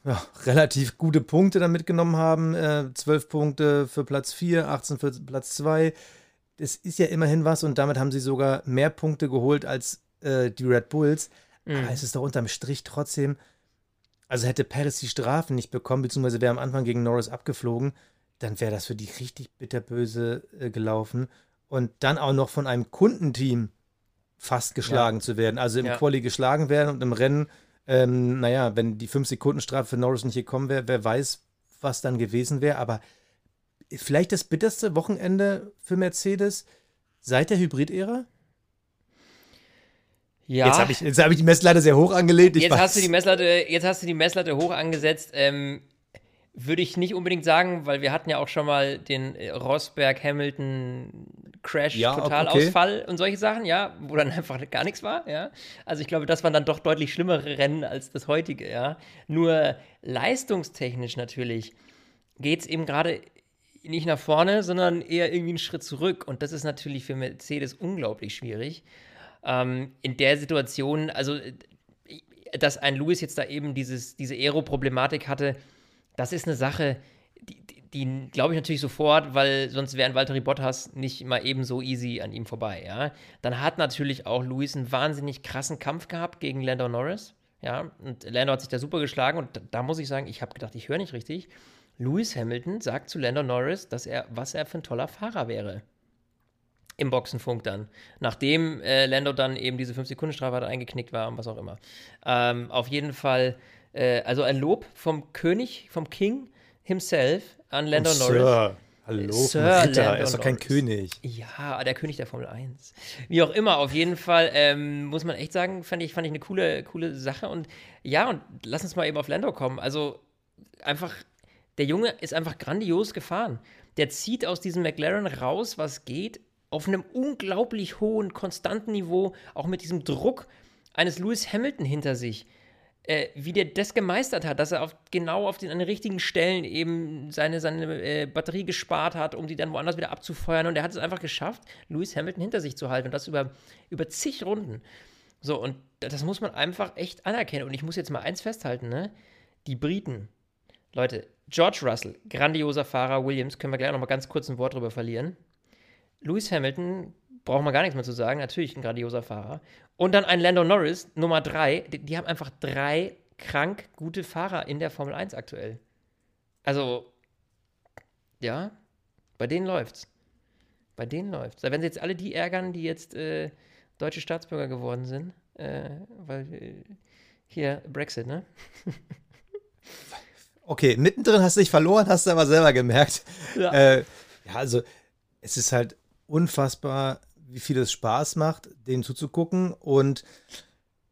Speaker 2: ja, relativ gute Punkte dann mitgenommen haben. Äh, 12 Punkte für Platz 4, 18 für Platz 2. Das ist ja immerhin was und damit haben sie sogar mehr Punkte geholt als äh, die Red Bulls. Mhm. Aber es ist doch unterm Strich trotzdem, also hätte Paris die Strafen nicht bekommen, beziehungsweise wäre am Anfang gegen Norris abgeflogen, dann wäre das für die richtig bitterböse äh, gelaufen. Und dann auch noch von einem Kundenteam fast geschlagen ja. zu werden. Also im ja. Quali geschlagen werden und im Rennen, ähm, naja, wenn die 5-Sekunden-Strafe für Norris nicht gekommen wäre, wer weiß, was dann gewesen wäre. Aber vielleicht das bitterste Wochenende für Mercedes seit der Hybrid-Ära?
Speaker 3: Ja.
Speaker 2: Jetzt habe ich, hab ich die Messlatte sehr hoch angelegt.
Speaker 3: jetzt, hast du die Messlatte, jetzt hast du die Messlatte hoch angesetzt. Ähm, würde ich nicht unbedingt sagen, weil wir hatten ja auch schon mal den äh, Rosberg-Hamilton-Crash,
Speaker 2: Ja,
Speaker 3: Totalausfall und solche Sachen, ja, wo dann *laughs* einfach gar nichts war, ja. Also ich glaube, das waren dann doch deutlich schlimmere Rennen als das heutige, ja. Nur leistungstechnisch natürlich geht es eben gerade nicht nach vorne, sondern eher irgendwie einen Schritt zurück. Und das ist natürlich für Mercedes unglaublich schwierig. Ähm, in der Situation, also dass ein Lewis jetzt da eben dieses, diese Aero-Problematik hatte, das ist eine Sache, die, die, die glaube ich natürlich sofort, weil sonst wären Valtteri Bottas nicht mal eben so easy an ihm vorbei, ja. Dann hat natürlich auch Lewis einen wahnsinnig krassen Kampf gehabt gegen Lando Norris, ja, und Lando hat sich da super geschlagen und da, da muss ich sagen, ich habe gedacht, ich höre nicht richtig. Lewis Hamilton sagt zu Lando Norris, dass er, was er für ein toller Fahrer wäre. Im Boxenfunk dann. Nachdem äh, Lando dann eben diese 5-Sekunden-Strafe hat, eingeknickt war und was auch immer. Ähm, auf jeden Fall, äh, also ein Lob vom König, vom King himself an Lando
Speaker 2: Oh,
Speaker 3: Norris.
Speaker 2: Sir. Hallo,
Speaker 3: Sir
Speaker 2: Ritter,
Speaker 3: Lando
Speaker 2: er ist doch kein
Speaker 3: Norris.
Speaker 2: König.
Speaker 3: Ja, der König der Formel 1. Wie auch immer, auf jeden Fall ähm, muss man echt sagen, fand ich, fand ich eine coole, coole Sache. Und ja, und lass uns mal eben auf Lando kommen. Also einfach, der Junge ist einfach grandios gefahren. Der zieht aus diesem McLaren raus, was geht, auf einem unglaublich hohen, konstanten Niveau, auch mit diesem Druck eines Lewis Hamilton hinter sich äh, wie der das gemeistert hat, dass er auf, genau auf den, an den richtigen Stellen eben seine, seine äh, Batterie gespart hat, um die dann woanders wieder abzufeuern. Und er hat es einfach geschafft, Lewis Hamilton hinter sich zu halten und das über, über zig Runden. So, und das muss man einfach echt anerkennen. Und ich muss jetzt mal eins festhalten, ne? Die Briten, Leute, George Russell, grandioser Fahrer, Williams, können wir gleich noch mal ganz kurz ein Wort drüber verlieren. Lewis Hamilton, braucht man gar nichts mehr zu sagen, natürlich ein grandioser Fahrer. Und dann ein Lando Norris, Nummer drei. Die, die haben einfach drei krank gute Fahrer in der Formel 1 aktuell. Also, ja, bei denen läuft's. Bei denen läuft's. Da werden sie jetzt alle die ärgern, die jetzt äh, deutsche Staatsbürger geworden sind. Äh, weil äh, hier Brexit, ne? *laughs*
Speaker 2: Okay, mittendrin hast du dich verloren, hast du aber selber gemerkt.
Speaker 3: Ja.
Speaker 2: Äh, ja, also es ist halt unfassbar, wie viel es Spaß macht, denen zuzugucken und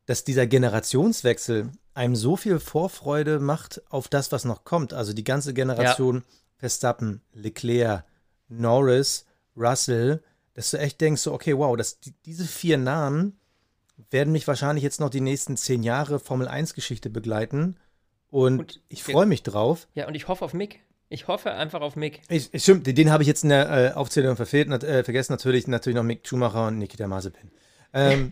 Speaker 2: dass dieser Generationswechsel einem so viel Vorfreude macht auf das, was noch kommt. Also die ganze Generation Verstappen, Leclerc, Norris, Russell, dass du echt denkst, so, okay, wow, das, die, diese vier Namen werden mich wahrscheinlich jetzt noch die nächsten zehn Jahre Formel 1-Geschichte begleiten. Und,
Speaker 3: Und
Speaker 2: ich freue mich drauf.
Speaker 3: Ja, und ich hoffe auf Mick. Ich hoffe einfach auf Mick.
Speaker 2: Ich, stimmt, den, habe ich jetzt in der äh, Aufzählung verfehlt, nat, äh, vergessen natürlich, natürlich noch Mick Schumacher und Nikita Mazepin. Ähm,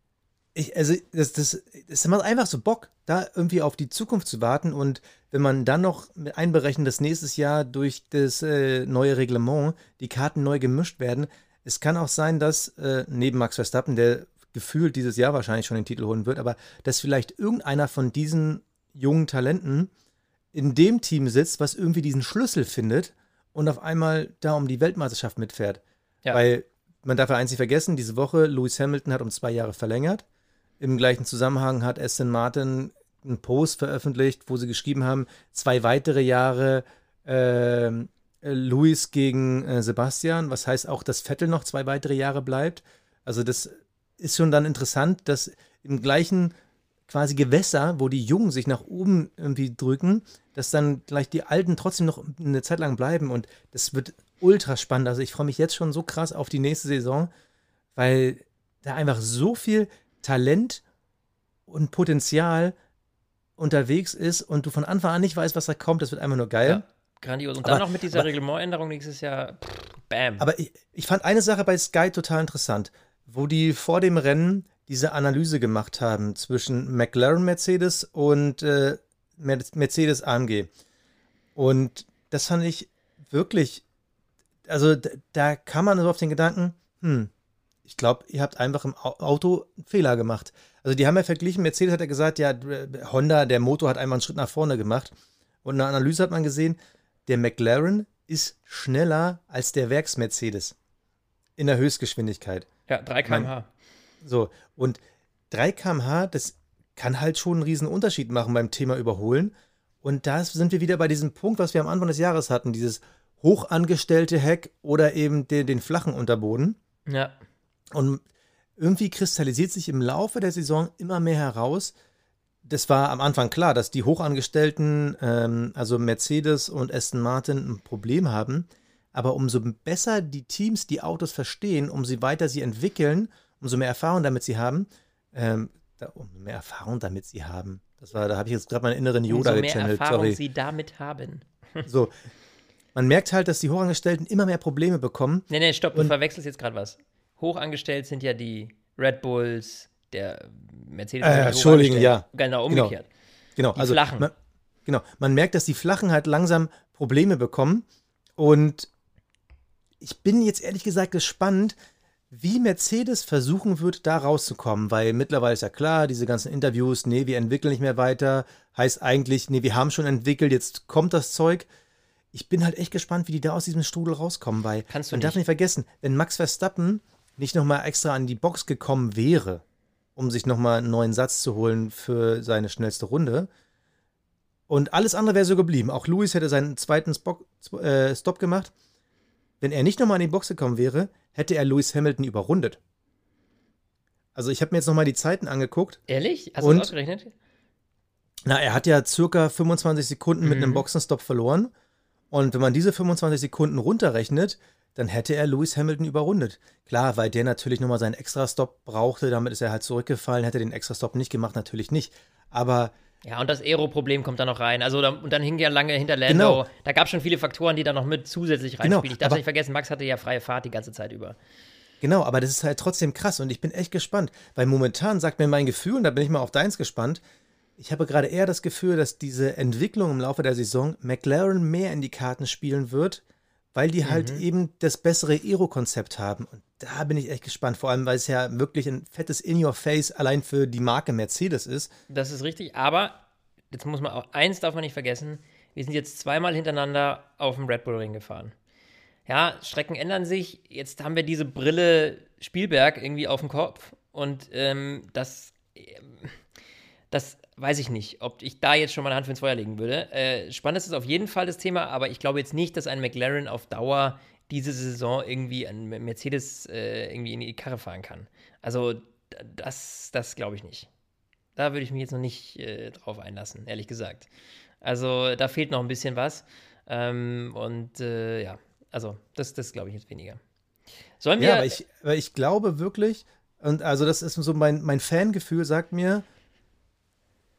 Speaker 2: *laughs* ich, also, das, das, das macht einfach so Bock, da irgendwie auf die Zukunft zu warten und wenn man dann noch einberechnet, dass nächstes Jahr durch das äh, neue Reglement die Karten neu gemischt werden, es kann auch sein, dass äh, neben Max Verstappen, der gefühlt dieses Jahr wahrscheinlich schon den Titel holen wird, aber dass vielleicht irgendeiner von diesen jungen Talenten in dem Team sitzt, was irgendwie diesen Schlüssel findet und auf einmal da um die Weltmeisterschaft mitfährt.
Speaker 3: Ja.
Speaker 2: Weil man darf ja eins nicht vergessen, diese Woche Lewis Hamilton hat um zwei Jahre verlängert. Im gleichen Zusammenhang hat Aston Martin einen Post veröffentlicht, wo sie geschrieben haben, zwei weitere Jahre äh, Lewis gegen äh, Sebastian, was heißt auch, dass Vettel noch zwei weitere Jahre bleibt. Also das ist schon dann interessant, dass im gleichen quasi Gewässer, wo die Jungen sich nach oben irgendwie drücken, dass dann gleich die Alten trotzdem noch eine Zeit lang bleiben und das wird ultra spannend. Also ich freue mich jetzt schon so krass auf die nächste Saison, weil da einfach so viel Talent und Potenzial unterwegs ist und du von Anfang an nicht weißt, was da kommt. Das wird einfach nur geil.
Speaker 3: Ja, grandios. Und
Speaker 2: Aber-
Speaker 3: dann noch mit dieser
Speaker 2: aber-
Speaker 3: Reglementänderung nächstes Jahr. Pff, bam.
Speaker 2: Aber ich, ich fand eine Sache bei Sky total interessant, wo die vor dem Rennen diese Analyse gemacht haben zwischen McLaren Mercedes und äh, Mer- Mercedes AMG. Und das fand ich wirklich, also da, kam man so auf den Gedanken, hm, ich glaube, ihr habt einfach im Au- Auto einen Fehler gemacht. Also die haben ja verglichen, Mercedes hat ja gesagt, ja, Honda, der Motor hat einmal einen Schritt nach vorne gemacht. Und in der Analyse hat man gesehen, der McLaren ist schneller als der Werks-Mercedes in der Höchstgeschwindigkeit.
Speaker 3: ja, 3 km/h.
Speaker 2: So, und 3 km/h, das kann halt schon einen riesen Unterschied machen beim Thema Überholen. Und da sind wir wieder bei diesem Punkt, was wir am Anfang des Jahres hatten, dieses hochangestellte Heck oder eben den, den flachen Unterboden.
Speaker 3: Ja.
Speaker 2: Und irgendwie kristallisiert sich im Laufe der Saison immer mehr heraus, das war am Anfang klar, dass die Hochangestellten, ähm, also Mercedes und Aston Martin, ein Problem haben. Aber umso besser die Teams die Autos verstehen, umso weiter sie entwickeln, umso mehr Erfahrung damit sie haben, ähm, da, umso mehr Erfahrung damit sie haben. Das war, da habe ich jetzt gerade meinen inneren Yoda
Speaker 3: umso mehr
Speaker 2: gechannelt.
Speaker 3: Erfahrung
Speaker 2: Sorry.
Speaker 3: sie damit haben. *laughs*
Speaker 2: So. Man merkt halt, dass die Hochangestellten immer mehr Probleme bekommen.
Speaker 3: Nee, nee, stopp, du verwechselst jetzt gerade was. Hochangestellt sind ja die Red Bulls, der Mercedes.
Speaker 2: Äh, Entschuldigen,
Speaker 3: hochangestellt.
Speaker 2: ja.
Speaker 3: Genau,
Speaker 2: Genau.
Speaker 3: umgekehrt.
Speaker 2: Genau,
Speaker 3: Die
Speaker 2: also
Speaker 3: Flachen.
Speaker 2: Man, genau, man merkt, dass die Flachen halt langsam Probleme bekommen. Und ich bin jetzt ehrlich gesagt gespannt, wie Mercedes versuchen wird, da rauszukommen, weil mittlerweile ist ja klar, diese ganzen Interviews, nee, wir entwickeln nicht mehr weiter, heißt eigentlich, nee, wir haben schon entwickelt, jetzt kommt das Zeug. Ich bin halt echt gespannt, wie die da aus diesem Strudel rauskommen, weil
Speaker 3: Kannst du
Speaker 2: man darf
Speaker 3: nicht.
Speaker 2: nicht vergessen, wenn Max Verstappen nicht nochmal extra an die Box gekommen wäre, um sich nochmal einen neuen Satz zu holen für seine schnellste Runde, und alles andere wäre so geblieben. Auch Lewis hätte seinen zweiten Spock, äh, Stop gemacht. Wenn er nicht nochmal an die Box gekommen wäre, hätte er Lewis Hamilton überrundet. Also ich habe mir jetzt nochmal die Zeiten angeguckt.
Speaker 3: Ehrlich? Hast du das ausgerechnet?
Speaker 2: Na, er hat ja circa 25 Sekunden mit
Speaker 3: Mhm.
Speaker 2: einem Boxenstopp verloren. Und wenn man diese 25 Sekunden runterrechnet, dann hätte er Lewis Hamilton überrundet. Klar, weil der natürlich nochmal seinen Extra-Stop brauchte, damit ist er halt zurückgefallen, hätte den Extra-Stop nicht gemacht, natürlich nicht. Aber
Speaker 3: Ja, und das Aero-Problem kommt da noch rein. Also, da, und dann hing ja lange hinter Lando.
Speaker 2: Genau.
Speaker 3: Da gab es schon viele Faktoren, die da noch mit zusätzlich
Speaker 2: Genau,
Speaker 3: reinspielen. ich darf nicht vergessen, Max hatte ja freie Fahrt die ganze Zeit über.
Speaker 2: Genau, aber das ist halt trotzdem krass und ich bin echt gespannt, weil momentan sagt mir mein Gefühl, und da bin ich mal auf deins gespannt, ich habe gerade eher das Gefühl, dass diese Entwicklung im Laufe der Saison McLaren mehr in die Karten spielen wird, weil die halt eben das bessere Aero-Konzept haben. Und da bin ich echt gespannt, vor allem, weil es ja wirklich ein fettes In-Your-Face allein für die Marke Mercedes ist.
Speaker 3: Das ist richtig, aber jetzt muss man auch, eins darf man nicht vergessen, wir sind jetzt zweimal hintereinander auf dem Red Bull Ring gefahren. Ja, Strecken ändern sich, jetzt haben wir diese Brille Spielberg irgendwie auf dem Kopf und ähm, das, ähm, das weiß ich nicht, ob ich da jetzt schon mal eine Hand für ins Feuer legen würde. Äh, spannend ist es auf jeden Fall das Thema, aber ich glaube jetzt nicht, dass ein McLaren auf Dauer diese Saison irgendwie ein Mercedes äh, irgendwie in die Karre fahren kann. Also das, das glaube ich nicht. Da würde ich mich jetzt noch nicht äh, drauf einlassen, ehrlich gesagt. Also da fehlt noch ein bisschen was. Ähm, und äh, ja, also das, das glaube ich jetzt weniger. Sollen wir.
Speaker 2: Ja, aber ich, aber ich glaube wirklich, und also das ist so mein, mein Fangefühl, sagt mir,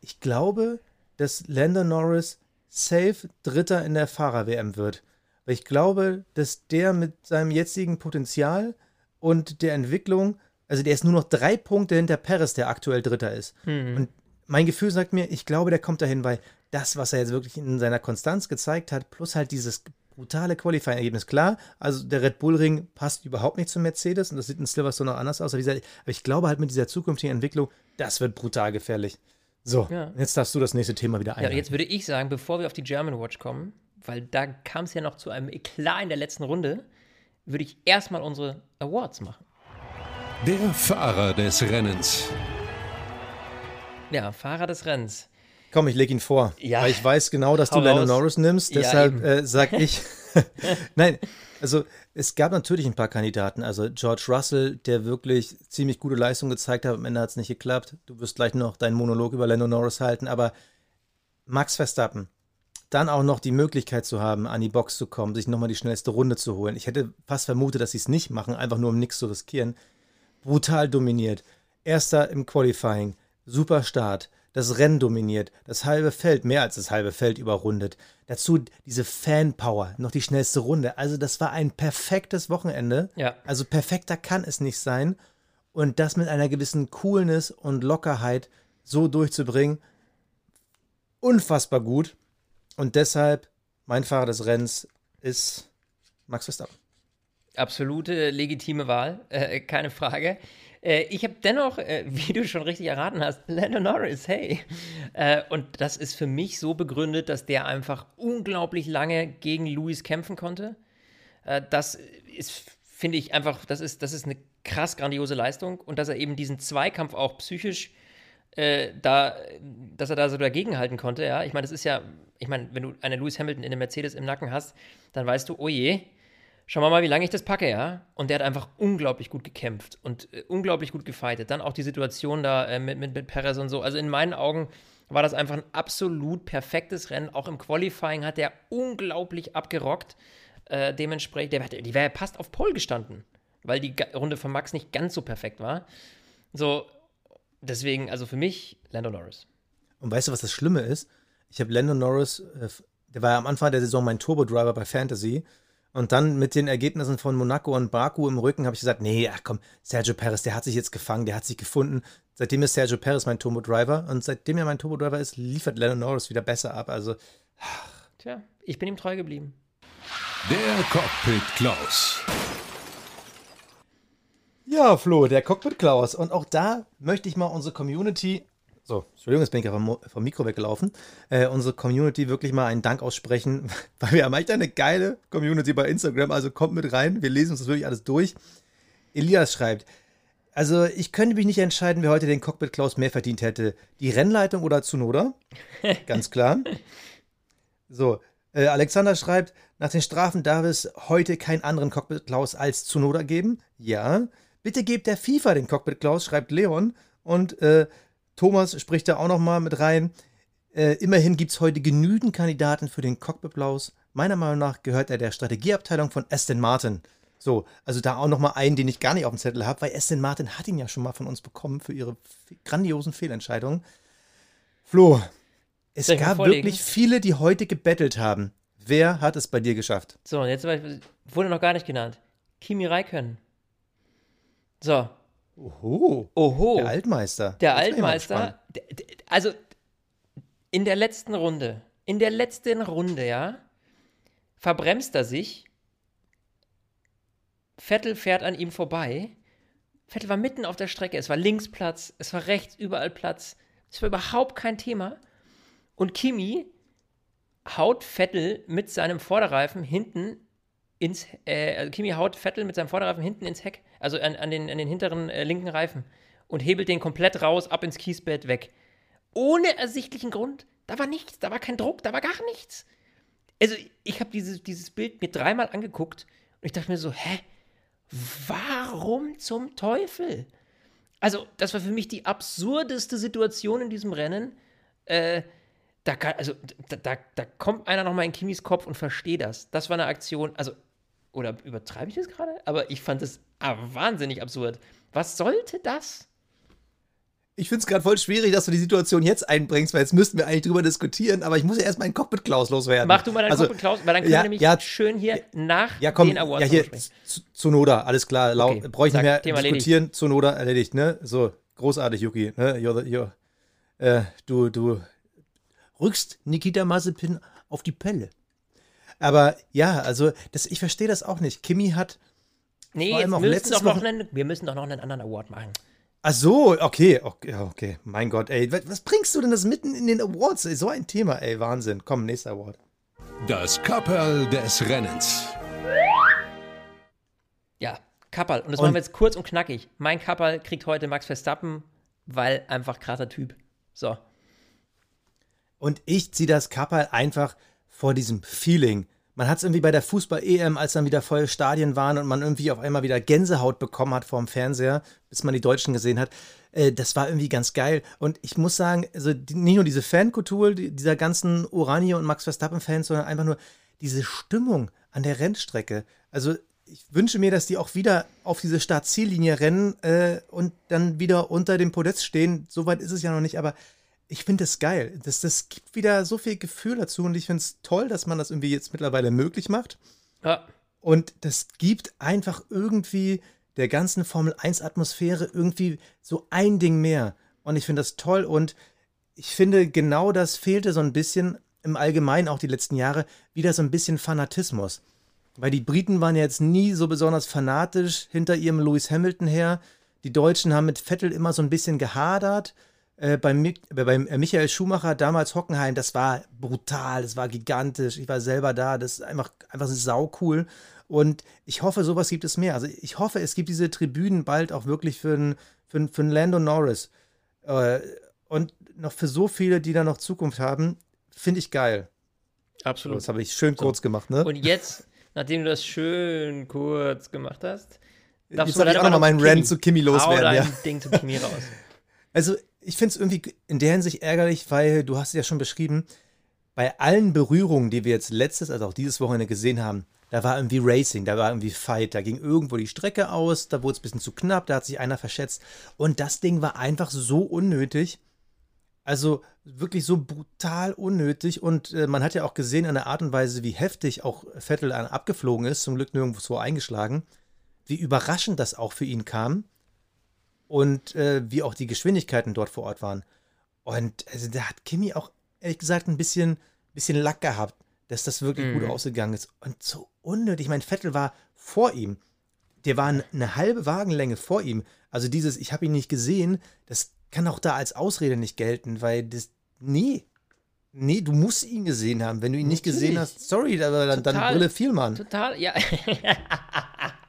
Speaker 2: ich glaube, dass Lando Norris safe Dritter in der Fahrer-WM wird. Weil ich glaube, dass der mit seinem jetzigen Potenzial und der Entwicklung, also der ist nur noch drei Punkte hinter Perez, der aktuell Dritter ist.
Speaker 3: Hm.
Speaker 2: Und mein Gefühl sagt mir, ich glaube, der kommt dahin, weil das, was er jetzt wirklich in seiner Konstanz gezeigt hat, plus halt dieses brutale Qualifying-Ergebnis, klar, also der Red Bull Ring passt überhaupt nicht zum Mercedes und das sieht in Silverstone noch anders aus, aber, dieser, aber ich glaube halt mit dieser zukünftigen Entwicklung, das wird brutal gefährlich. So,
Speaker 3: Ja.
Speaker 2: jetzt darfst du das nächste Thema wieder
Speaker 3: ja,
Speaker 2: einleiten.
Speaker 3: jetzt würde ich sagen, bevor wir auf die German Watch kommen, weil da kam es ja noch zu einem Eklat in der letzten Runde, würde ich erstmal unsere Awards machen.
Speaker 1: Der Fahrer des Rennens.
Speaker 3: Ja, Fahrer des Rennens.
Speaker 2: Komm, ich leg ihn vor,
Speaker 3: Ja.
Speaker 2: weil ich weiß genau, dass
Speaker 3: Hau
Speaker 2: du Lando. Norris nimmst,
Speaker 3: Ja,
Speaker 2: deshalb
Speaker 3: eben.
Speaker 2: äh, sag *laughs* ich. *laughs* Nein, also es gab natürlich ein paar Kandidaten. Also George Russell, der wirklich ziemlich gute Leistung gezeigt hat, am Ende hat es nicht geklappt. Du wirst gleich noch deinen Monolog über Lando Norris halten, aber Max Verstappen, dann auch noch die Möglichkeit zu haben, an die Box zu kommen, sich nochmal die schnellste Runde zu holen. Ich hätte fast vermutet, dass sie es nicht machen, einfach nur um nichts zu riskieren. Brutal dominiert. Erster im Qualifying. Super Start. Das Rennen dominiert. Das halbe Feld, mehr als das halbe Feld überrundet. Dazu diese Fanpower, noch die schnellste Runde. Also, das war ein perfektes Wochenende.
Speaker 3: Ja.
Speaker 2: Also, perfekter kann es nicht sein. Und das mit einer gewissen Coolness und Lockerheit so durchzubringen, unfassbar gut. Und deshalb, mein Fahrer des Rennens ist Max Verstappen.
Speaker 3: Absolute legitime Wahl, äh, keine Frage. Äh, ich habe dennoch, äh, *laughs* wie du schon richtig erraten hast, Lando Norris, hey. Äh, und das ist für mich so begründet, dass der einfach unglaublich lange gegen Lewis kämpfen konnte. Äh, das ist, finde ich, einfach, das ist, das ist eine krass grandiose Leistung und dass er eben diesen Zweikampf auch psychisch äh, da, dass er da so dagegenhalten konnte, ja. Ich meine, das ist ja, ich meine, wenn du einen Lewis Hamilton in der Mercedes im Nacken hast, dann weißt du, oh je, schauen wir mal, wie lange ich das packe, ja. Und der hat einfach unglaublich gut gekämpft und äh, unglaublich gut gefightet. Dann auch die Situation da äh, mit, mit, mit Perez und so. Also in meinen Augen war das einfach ein absolut perfektes Rennen. Auch im Qualifying hat er unglaublich abgerockt. Äh, dementsprechend, der, die wäre passt auf Pole gestanden, weil die Runde von Max nicht ganz so perfekt war. So, deswegen, also für mich, Lando Norris.
Speaker 2: Und weißt du, was das Schlimme ist? Ich habe Lando Norris, äh, der war ja am Anfang der Saison mein Turbo-Driver bei Fantasy. Und dann mit den Ergebnissen von Monaco und Baku im Rücken habe ich gesagt, nee, ach komm, Sergio Perez, der hat sich jetzt gefangen, der hat sich gefunden. Seitdem ist Sergio Perez mein Turbo-Driver und seitdem er mein Turbo-Driver ist, liefert Lennon Norris wieder besser ab. Also,
Speaker 3: ach. Tja, ich bin ihm treu geblieben.
Speaker 1: Der Cockpit Klaus.
Speaker 2: Ja, Flo, der Cockpit Klaus. Und auch da möchte ich mal unsere Community so, Entschuldigung, jetzt bin ich ja vom, vom Mikro weggelaufen. Äh, unsere Community wirklich mal einen Dank aussprechen, *laughs* weil wir haben echt eine geile Community bei Instagram. Also kommt mit rein, wir lesen uns das wirklich alles durch. Elias schreibt, also ich könnte mich nicht entscheiden, wer heute den Cockpit Klaus mehr verdient hätte. Die Rennleitung oder Zunoda? *laughs* Ganz klar. So, äh, Alexander schreibt, nach den Strafen darf es heute keinen anderen Cockpit Klaus als Zunoda geben. Ja. Bitte gebt der FIFA den Cockpit Klaus, schreibt Leon. Und äh, Thomas spricht da auch noch mal mit rein. Äh, immerhin gibt es heute genügend Kandidaten für den Cockpit-Applaus. Meiner Meinung nach gehört er der Strategieabteilung von Aston Martin. So, also da auch noch mal einen, den ich gar nicht auf dem Zettel habe, weil Aston Martin hat ihn ja schon mal von uns bekommen für ihre grandiosen Fehlentscheidungen. Flo, es gab wirklich viele, die heute gebettelt haben. Wer hat es bei dir geschafft?
Speaker 3: So, und jetzt wurde noch gar nicht genannt. Kimi Räikkönen. So,
Speaker 2: Oho.
Speaker 3: Oho.
Speaker 2: Der Altmeister.
Speaker 3: Der Altmeister. Also in der letzten Runde, in der letzten Runde, ja, verbremst er sich. Vettel fährt an ihm vorbei. Vettel war mitten auf der Strecke. Es war links Platz, es war rechts überall Platz. Es war überhaupt kein Thema. Und Kimi haut Vettel mit seinem Vorderreifen hinten ins, äh, also Kimi haut Vettel mit seinem Vorderreifen hinten ins Heck, also an, an, den, an den hinteren äh, linken Reifen und hebelt den komplett raus, ab ins Kiesbett, weg. Ohne ersichtlichen Grund. Da war nichts, da war kein Druck, da war gar nichts. Also, ich habe dieses, dieses Bild mir dreimal angeguckt und ich dachte mir so, hä? Warum zum Teufel? Also, das war für mich die absurdeste Situation in diesem Rennen. Äh, da, kann, also, da, da, da kommt einer nochmal in Kimis Kopf und versteht das. Das war eine Aktion, also oder übertreibe ich das gerade? Aber ich fand es ah, wahnsinnig absurd. Was sollte das?
Speaker 2: Ich finde es gerade voll schwierig, dass du die Situation jetzt einbringst, weil jetzt müssten wir eigentlich drüber diskutieren, aber ich muss ja erst meinen Cockpit-Klaus loswerden.
Speaker 3: Mach du mal deinen also, Cockpit-Klaus, weil dann können ja, wir nämlich ja, schön hier nach
Speaker 2: ja, komm, den Awards Ja, hier, Zunoda, alles klar. Okay, Brauche ich nicht mehr Thema diskutieren. Erledigt. Zunoda erledigt, ne? So, großartig, Yuki. Ne? You're the, you're, äh, du, du rückst Nikita Mazepin auf die Pelle. Aber ja, also das, ich verstehe das auch nicht. Kimi hat.
Speaker 3: Nee, jetzt wir, müssen doch noch einen, wir müssen doch noch einen anderen Award machen.
Speaker 2: Ach so, okay, okay, okay. Mein Gott, ey. Was bringst du denn das mitten in den Awards? So ein Thema, ey. Wahnsinn. Komm, nächster Award.
Speaker 1: Das Kapperl des Rennens.
Speaker 3: Ja, Kapperl. Und das und machen wir jetzt kurz und knackig. Mein Kapperl kriegt heute Max Verstappen, weil einfach krasser Typ. So.
Speaker 2: Und ich ziehe das Kapperl einfach vor diesem Feeling. Man hat es irgendwie bei der Fußball-EM, als dann wieder volle Stadien waren und man irgendwie auf einmal wieder Gänsehaut bekommen hat vorm Fernseher, bis man die Deutschen gesehen hat. Äh, das war irgendwie ganz geil. Und ich muss sagen, also nicht nur diese Fankultur die, dieser ganzen Oranje und Max Verstappen-Fans, sondern einfach nur diese Stimmung an der Rennstrecke. Also ich wünsche mir, dass die auch wieder auf diese Start-Ziellinie rennen äh, und dann wieder unter dem Podest stehen. Soweit ist es ja noch nicht, aber ich finde das geil. Das, das gibt wieder so viel Gefühl dazu und ich finde es toll, dass man das irgendwie jetzt mittlerweile möglich macht.
Speaker 3: Ja.
Speaker 2: Und das gibt einfach irgendwie der ganzen Formel 1 Atmosphäre irgendwie so ein Ding mehr. Und ich finde das toll und ich finde genau das fehlte so ein bisschen im Allgemeinen auch die letzten Jahre wieder so ein bisschen Fanatismus. Weil die Briten waren jetzt nie so besonders fanatisch hinter ihrem Lewis Hamilton her. Die Deutschen haben mit Vettel immer so ein bisschen gehadert äh, beim, äh, beim äh, Michael Schumacher damals Hockenheim, das war brutal, das war gigantisch. Ich war selber da, das ist einfach, einfach sau cool. Und ich hoffe, sowas gibt es mehr. Also ich hoffe, es gibt diese Tribünen bald auch wirklich für einen für, für Lando Norris. Äh, und noch für so viele, die da noch Zukunft haben, finde ich geil.
Speaker 3: Absolut.
Speaker 2: das habe ich schön kurz so. gemacht, ne?
Speaker 3: Und jetzt, nachdem du das schön kurz gemacht hast,
Speaker 2: darfst jetzt du dann auch noch meinen Rant zu Kimi loswerden. Hau
Speaker 3: dein ja. Ding zu Kimi raus. *laughs*
Speaker 2: Also ich finde es irgendwie in der Hinsicht ärgerlich, weil du hast es ja schon beschrieben, bei allen Berührungen, die wir jetzt letztes, also auch dieses Wochenende gesehen haben, da war irgendwie Racing, da war irgendwie Fight, da ging irgendwo die Strecke aus, da wurde es ein bisschen zu knapp, da hat sich einer verschätzt. Und das Ding war einfach so unnötig. Also wirklich so brutal unnötig. Und äh, man hat ja auch gesehen an der Art und Weise, wie heftig auch Vettel abgeflogen ist, zum Glück nirgendwo eingeschlagen, wie überraschend das auch für ihn kam. Und äh, wie auch die Geschwindigkeiten dort vor Ort waren. Und also, da hat Kimi auch ehrlich gesagt ein bisschen, bisschen Lack gehabt dass das wirklich mhm. gut ausgegangen ist. Und so unnötig. Ich meine, Vettel war vor ihm. Der war eine halbe Wagenlänge vor ihm. Also dieses, ich habe ihn nicht gesehen, das kann auch da als Ausrede nicht gelten, weil das, nee, nee, du musst ihn gesehen haben. Wenn du ihn nicht gesehen hast, sorry, aber dann, dann Brille viel, Mann.
Speaker 3: Total, ja. *laughs*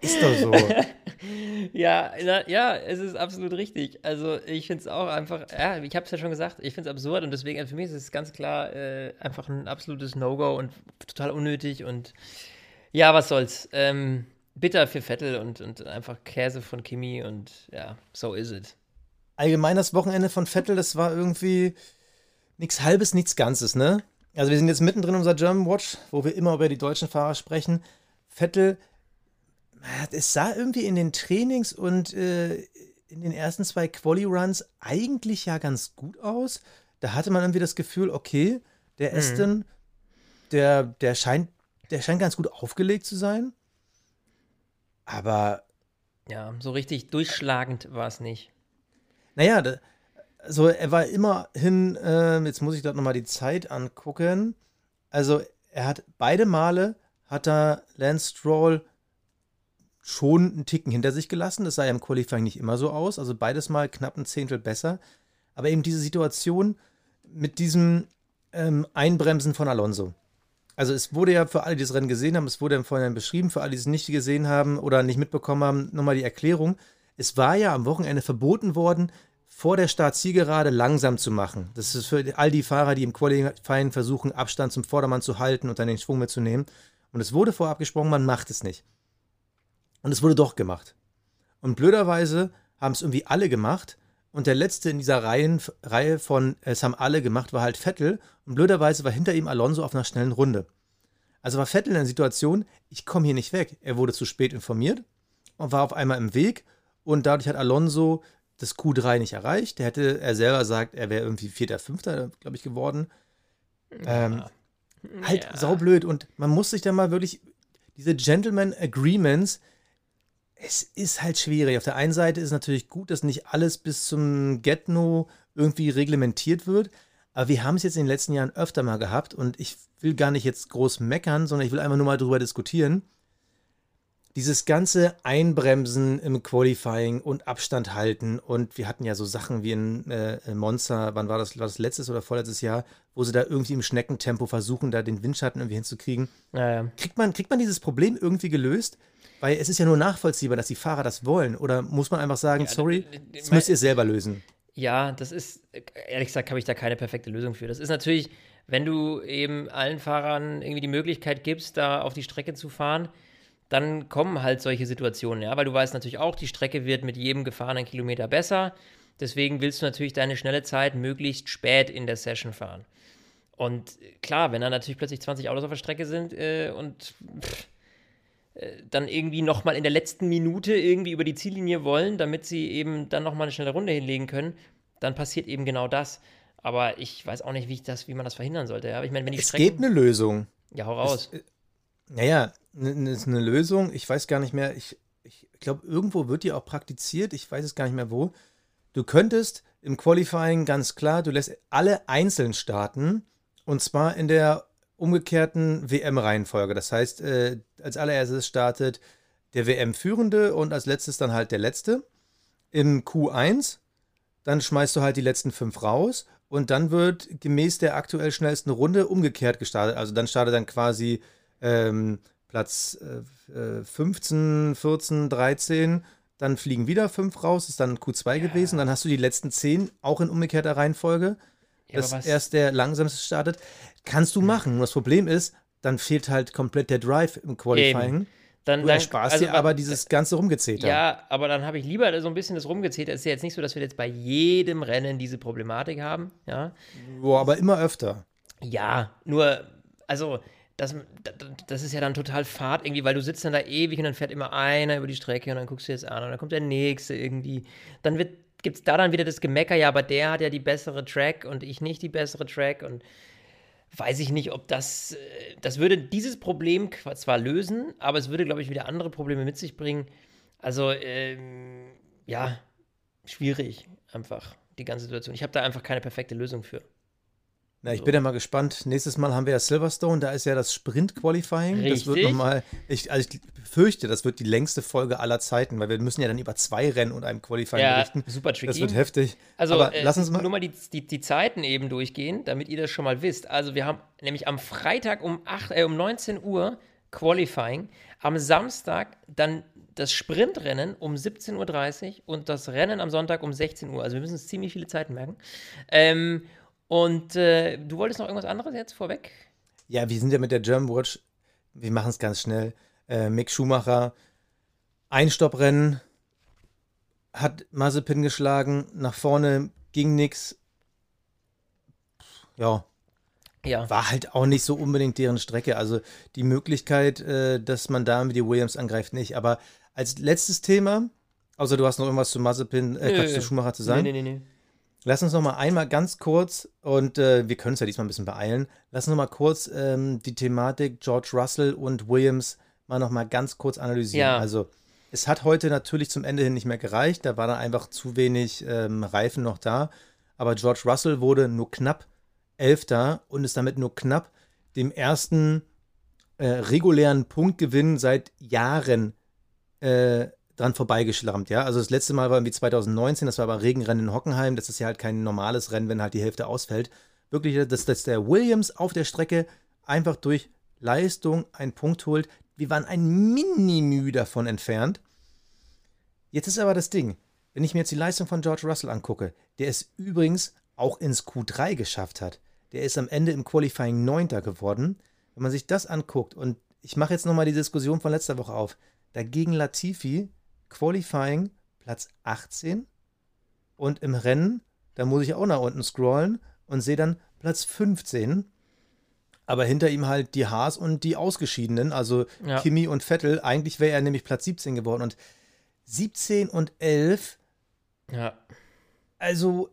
Speaker 2: Ist doch so. *laughs*
Speaker 3: ja, na, ja, es ist absolut richtig. Also ich finde es auch einfach, ja, ich habe es ja schon gesagt, ich finde es absurd und deswegen für mich ist es ganz klar äh, einfach ein absolutes No-Go und total unnötig und ja, was soll's. Ähm, bitter für Vettel und, und einfach Käse von Kimi und ja, so is it.
Speaker 2: Allgemein das Wochenende von Vettel, das war irgendwie nichts Halbes, nichts Ganzes, ne? Also wir sind jetzt mittendrin in unserer German Watch, wo wir immer über die deutschen Fahrer sprechen. Vettel es sah irgendwie in den Trainings und äh, in den ersten zwei Quali-Runs eigentlich ja ganz gut aus. Da hatte man irgendwie das Gefühl, okay, der mhm. Aston, der, der, scheint, der scheint ganz gut aufgelegt zu sein. Aber.
Speaker 3: Ja, so richtig durchschlagend war es nicht.
Speaker 2: Naja, da, also er war immerhin, äh, jetzt muss ich dort nochmal die Zeit angucken. Also er hat beide Male hat er Lance Stroll schon einen Ticken hinter sich gelassen. Das sah ja im Qualifying nicht immer so aus. Also beides mal knapp ein Zehntel besser. Aber eben diese Situation mit diesem ähm, Einbremsen von Alonso. Also es wurde ja für alle, die das Rennen gesehen haben, es wurde im Vorhinein beschrieben, für alle, die es nicht gesehen haben oder nicht mitbekommen haben, nochmal die Erklärung. Es war ja am Wochenende verboten worden, vor der Startzielgerade langsam zu machen. Das ist für all die Fahrer, die im Qualifying versuchen, Abstand zum Vordermann zu halten und dann den Schwung mitzunehmen. Und es wurde vorab gesprochen, man macht es nicht. Und es wurde doch gemacht. Und blöderweise haben es irgendwie alle gemacht. Und der letzte in dieser Reihen, Reihe von es haben alle gemacht, war halt Vettel. Und blöderweise war hinter ihm Alonso auf einer schnellen Runde. Also war Vettel in einer Situation, ich komme hier nicht weg. Er wurde zu spät informiert und war auf einmal im Weg. Und dadurch hat Alonso das Q3 nicht erreicht. Der hätte, er selber sagt, er wäre irgendwie Vierter, Fünfter, glaube ich, geworden. Ähm, ja. Halt ja. saublöd. Und man muss sich da mal wirklich, diese Gentleman Agreements, es ist halt schwierig. Auf der einen Seite ist es natürlich gut, dass nicht alles bis zum Get-No irgendwie reglementiert wird. Aber wir haben es jetzt in den letzten Jahren öfter mal gehabt und ich will gar nicht jetzt groß meckern, sondern ich will einfach nur mal darüber diskutieren. Dieses ganze Einbremsen im Qualifying und Abstand halten und wir hatten ja so Sachen wie in, äh, in Monza, wann war das, war das letztes oder vorletztes Jahr, wo sie da irgendwie im Schneckentempo versuchen, da den Windschatten irgendwie hinzukriegen. Ja, ja. Kriegt, man, kriegt man dieses Problem irgendwie gelöst? Weil es ist ja nur nachvollziehbar, dass die Fahrer das wollen. Oder muss man einfach sagen, ja, sorry, das müsst ihr selber lösen?
Speaker 3: Ja, das ist, ehrlich gesagt, habe ich da keine perfekte Lösung für. Das ist natürlich, wenn du eben allen Fahrern irgendwie die Möglichkeit gibst, da auf die Strecke zu fahren, dann kommen halt solche Situationen, ja, weil du weißt natürlich auch, die Strecke wird mit jedem gefahrenen Kilometer besser. Deswegen willst du natürlich deine schnelle Zeit möglichst spät in der Session fahren. Und klar, wenn da natürlich plötzlich 20 Autos auf der Strecke sind äh, und pff, dann irgendwie nochmal in der letzten Minute irgendwie über die Ziellinie wollen, damit sie eben dann nochmal eine schnelle Runde hinlegen können, dann passiert eben genau das. Aber ich weiß auch nicht, wie, ich das, wie man das verhindern sollte. Ja? Ich meine, wenn die
Speaker 2: es Strecken, gibt eine Lösung.
Speaker 3: Ja, hau raus.
Speaker 2: Es, äh, naja, ist eine Lösung. Ich weiß gar nicht mehr. Ich, ich glaube, irgendwo wird die auch praktiziert. Ich weiß es gar nicht mehr wo. Du könntest im Qualifying ganz klar, du lässt alle einzeln starten. Und zwar in der umgekehrten WM-Reihenfolge. Das heißt, äh, als allererstes startet der WM-Führende und als letztes dann halt der Letzte. Im Q1, dann schmeißt du halt die letzten fünf raus und dann wird gemäß der aktuell schnellsten Runde umgekehrt gestartet. Also dann startet dann quasi ähm, Platz äh, 15, 14, 13, dann fliegen wieder fünf raus, ist dann Q2 ja. gewesen, dann hast du die letzten zehn auch in umgekehrter Reihenfolge. Ja, dass erst der langsamste startet. Kannst du machen. Nur das Problem ist, dann fehlt halt komplett der Drive im Qualifying.
Speaker 3: Eben. Dann,
Speaker 2: Du
Speaker 3: dann,
Speaker 2: ersparst
Speaker 3: also,
Speaker 2: dir aber dieses ganze Rumgezeter.
Speaker 3: Ja, aber dann habe ich lieber so ein bisschen das rumgezählt. Es ist ja jetzt nicht so, dass wir jetzt bei jedem Rennen diese Problematik haben. Ja,
Speaker 2: Boah, aber immer öfter.
Speaker 3: ja nur, also das, das ist ja dann total fad irgendwie, weil du sitzt dann da ewig und dann fährt immer einer über die Strecke und dann guckst du jetzt an und dann kommt der nächste irgendwie. Dann wird gibt es da dann wieder das Gemecker, ja, aber der hat ja die bessere Track und ich nicht die bessere Track und weiß ich nicht, ob das, äh, das würde dieses Problem zwar lösen, aber es würde, glaube ich, wieder andere Probleme mit sich bringen. Also, ähm, ja, schwierig einfach, die ganze Situation. Ich habe da einfach keine perfekte Lösung für.
Speaker 2: Na, ich
Speaker 3: So.
Speaker 2: bin ja mal gespannt. Nächstes Mal haben wir ja Silverstone, da ist ja das Sprint-Qualifying. Das wird nochmal, ich, also ich fürchte, das wird die längste Folge aller Zeiten, weil wir müssen ja dann über zwei Rennen und einem Qualifying
Speaker 3: Ja,
Speaker 2: berichten.
Speaker 3: super tricky.
Speaker 2: Das wird heftig.
Speaker 3: Also
Speaker 2: Aber
Speaker 3: äh,
Speaker 2: lass uns mal.
Speaker 3: nur mal die, die, die Zeiten eben durchgehen, damit ihr das schon mal wisst. Also wir haben nämlich am Freitag um, 8, äh, um 19 Uhr Qualifying, am Samstag dann das Sprintrennen um 17.30 Uhr und das Rennen am Sonntag um 16 Uhr. Also wir müssen uns ziemlich viele Zeiten merken. Ähm, und äh, du wolltest noch irgendwas anderes jetzt vorweg?
Speaker 2: Ja, wir sind ja mit der German Watch, wir machen es ganz schnell. Äh, Mick Schumacher, Einstopprennen, hat Mazepin geschlagen, nach vorne ging nix. Ja,
Speaker 3: Ja.
Speaker 2: war halt auch nicht so unbedingt deren Strecke. Also die Möglichkeit, äh, dass man da mit die Williams angreift, nicht. Aber als letztes Thema, außer du hast noch irgendwas zu Mazepin, äh. Quatsch, zu Schumacher zu sagen.
Speaker 3: Nee, nee, nee, nee.
Speaker 2: Lass uns noch mal einmal ganz kurz, und äh, wir können es ja diesmal ein bisschen beeilen, lass uns noch mal kurz ähm, die Thematik George Russell und Williams mal noch mal ganz kurz analysieren.
Speaker 3: Ja.
Speaker 2: Also es hat heute natürlich zum Ende hin nicht mehr gereicht, da war dann einfach zu wenig ähm, Reifen noch da, aber George Russell wurde nur knapp Elfter und ist damit nur knapp dem ersten äh, regulären Punktgewinn seit Jahren äh, dran vorbeigeschlammt, ja. Also das letzte Mal war irgendwie 2019, das war aber Regenrennen in Hockenheim, das ist ja halt kein normales Rennen, wenn halt die Hälfte ausfällt. Wirklich, dass, dass der Williams auf der Strecke einfach durch Leistung einen Punkt holt. Wir waren ein Minimü davon entfernt. Jetzt ist aber das Ding, wenn ich mir jetzt die Leistung von George Russell angucke, der es übrigens auch ins Q3 geschafft hat. Der ist am Ende im Qualifying Neunter geworden. Wenn man sich das anguckt, und ich mache jetzt nochmal die Diskussion von letzter Woche auf, dagegen Latifi, Qualifying Platz 18 und im Rennen, da muss ich auch nach unten scrollen und sehe dann Platz 15. Aber hinter ihm halt die Haas und die Ausgeschiedenen, also
Speaker 3: Ja.
Speaker 2: Kimi und Vettel. Eigentlich wäre er nämlich Platz 17 geworden. Und 17 und 11,
Speaker 3: Ja.
Speaker 2: also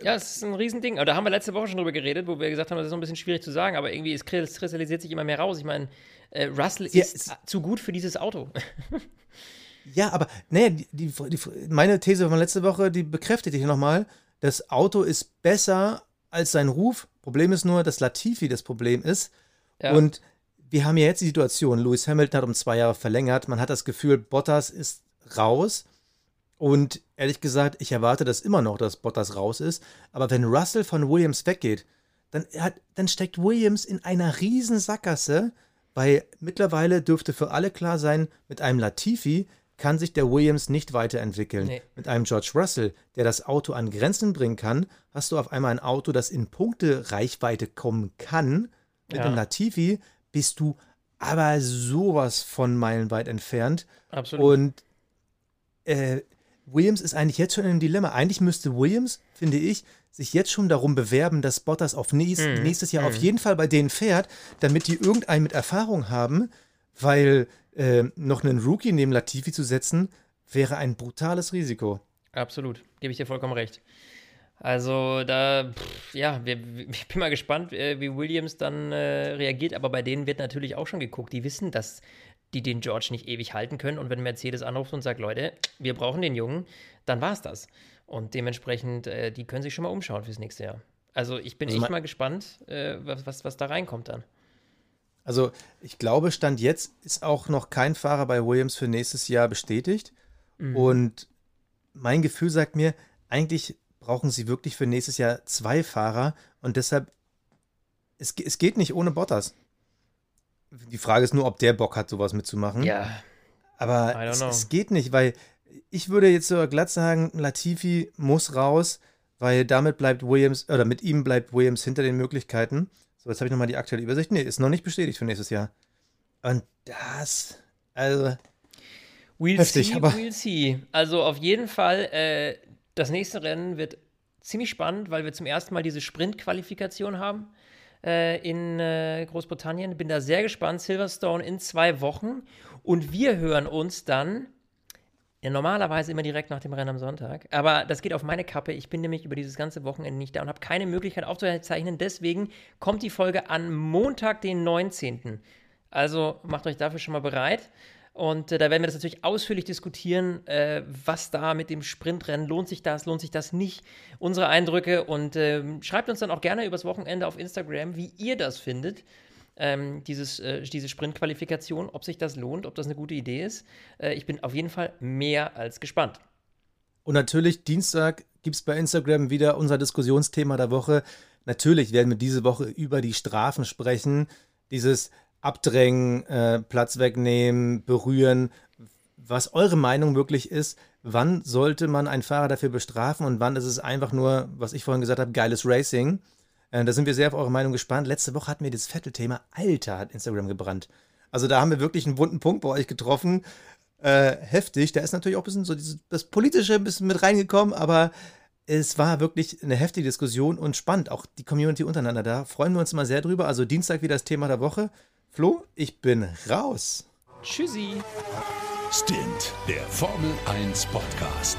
Speaker 3: Ja, es ist ein Riesending. Aber da haben wir letzte Woche schon drüber geredet, wo wir gesagt haben, das ist noch ein bisschen schwierig zu sagen, aber irgendwie es kristallisiert sich immer mehr raus. Ich meine, äh, Russell
Speaker 2: Ja,
Speaker 3: ist zu gut für dieses Auto. *laughs*
Speaker 2: Ja, aber nee, die, die, die, meine These von letzte Woche, die bekräftigt hier nochmal. Das Auto ist besser als sein Ruf. Problem ist nur, dass Latifi das Problem ist.
Speaker 3: Ja.
Speaker 2: Und wir haben ja jetzt die Situation, Lewis Hamilton hat um zwei Jahre verlängert. Man hat das Gefühl, Bottas ist raus. Und ehrlich gesagt, ich erwarte das immer noch, dass Bottas raus ist. Aber wenn Russell von Williams weggeht, dann, hat, dann steckt Williams in einer riesen Sackgasse, weil mittlerweile dürfte für alle klar sein, mit einem Latifi kann sich der Williams nicht weiterentwickeln.
Speaker 3: Nee.
Speaker 2: Mit einem George Russell, der das Auto an Grenzen bringen kann, hast du auf einmal ein Auto, das in Punkte Reichweite kommen kann. Mit
Speaker 3: Ja.
Speaker 2: einem Latifi bist du aber sowas von meilenweit entfernt.
Speaker 3: Absolut.
Speaker 2: Und äh, Williams ist eigentlich jetzt schon in einem Dilemma. Eigentlich müsste Williams, finde ich, sich jetzt schon darum bewerben, dass Bottas auf nächst,
Speaker 3: Mhm.
Speaker 2: nächstes Jahr auf jeden Fall bei denen fährt, damit die irgendeinen mit Erfahrung haben, weil äh, noch einen Rookie neben Latifi zu setzen, wäre ein brutales Risiko.
Speaker 3: Absolut, gebe ich dir vollkommen recht. Also da, pff, ja, wir, *laughs* ich bin mal gespannt, äh, wie Williams dann äh, reagiert, aber bei denen wird natürlich auch schon geguckt. Die wissen, dass die den George nicht ewig halten können und wenn Mercedes anruft und sagt, Leute, wir brauchen den Jungen, dann war es das. Und dementsprechend, äh, die können sich schon mal umschauen fürs nächste Jahr. Also ich bin
Speaker 2: Also
Speaker 3: echt mal gespannt, äh, was, was, was da reinkommt dann.
Speaker 2: Also ich glaube, Stand jetzt ist auch noch kein Fahrer bei Williams für nächstes Jahr bestätigt.
Speaker 3: Mhm.
Speaker 2: Und mein Gefühl sagt mir, eigentlich brauchen sie wirklich für nächstes Jahr zwei Fahrer und deshalb, es, es geht nicht ohne Bottas. Die Frage ist nur, ob der Bock hat, sowas mitzumachen.
Speaker 3: Ja,
Speaker 2: Aber es, es geht nicht, weil ich würde jetzt so glatt sagen, Latifi muss raus, weil damit bleibt Williams, oder mit ihm bleibt Williams hinter den Möglichkeiten. So, jetzt habe ich nochmal die aktuelle Übersicht. Nee, ist noch nicht bestätigt für nächstes Jahr. Und das, Also,
Speaker 3: We'll
Speaker 2: Heftig,
Speaker 3: see,
Speaker 2: aber-
Speaker 3: we'll see. Also auf jeden Fall, äh, das nächste Rennen wird ziemlich spannend, weil wir zum ersten Mal diese Sprint-Qualifikation haben äh, in äh, Großbritannien. Bin da sehr gespannt. Silverstone in zwei Wochen. Und wir hören uns dann ja, normalerweise immer direkt nach dem Rennen am Sonntag. Aber das geht auf meine Kappe. Ich bin nämlich über dieses ganze Wochenende nicht da und habe keine Möglichkeit aufzuzeichnen. Deswegen kommt die Folge an Montag, den 19. Also macht euch dafür schon mal bereit. Und äh, da werden wir das natürlich ausführlich diskutieren, äh, was da mit dem Sprintrennen, lohnt sich das, lohnt sich das nicht, unsere Eindrücke. Und ähm, schreibt uns dann auch gerne übers Wochenende auf Instagram, wie ihr das findet, ähm, dieses, äh, diese Sprintqualifikation, ob sich das lohnt, ob das eine gute Idee ist. Äh, ich bin auf jeden Fall mehr als gespannt.
Speaker 2: Und natürlich, Dienstag gibt es bei Instagram wieder unser Diskussionsthema der Woche. Natürlich werden wir diese Woche über die Strafen sprechen. Dieses Abdrängen, äh, Platz wegnehmen, berühren. Was eure Meinung wirklich ist, wann sollte man einen Fahrer dafür bestrafen und wann ist es einfach nur, was ich vorhin gesagt habe, geiles Racing. Äh, da sind wir sehr auf eure Meinung gespannt. Letzte Woche hatten wir das Vettel-Thema. Alter, hat Instagram gebrannt. Also da haben wir wirklich einen wunden Punkt bei euch getroffen äh, heftig. Da ist natürlich auch ein bisschen so dieses, das Politische ein bisschen mit reingekommen, aber es war wirklich eine heftige Diskussion und spannend. Auch die Community untereinander da. Freuen wir uns mal sehr drüber. Also Dienstag wieder das Thema der Woche. Flo, ich bin raus.
Speaker 3: Tschüssi!
Speaker 1: Stint, der Formel 1 Podcast.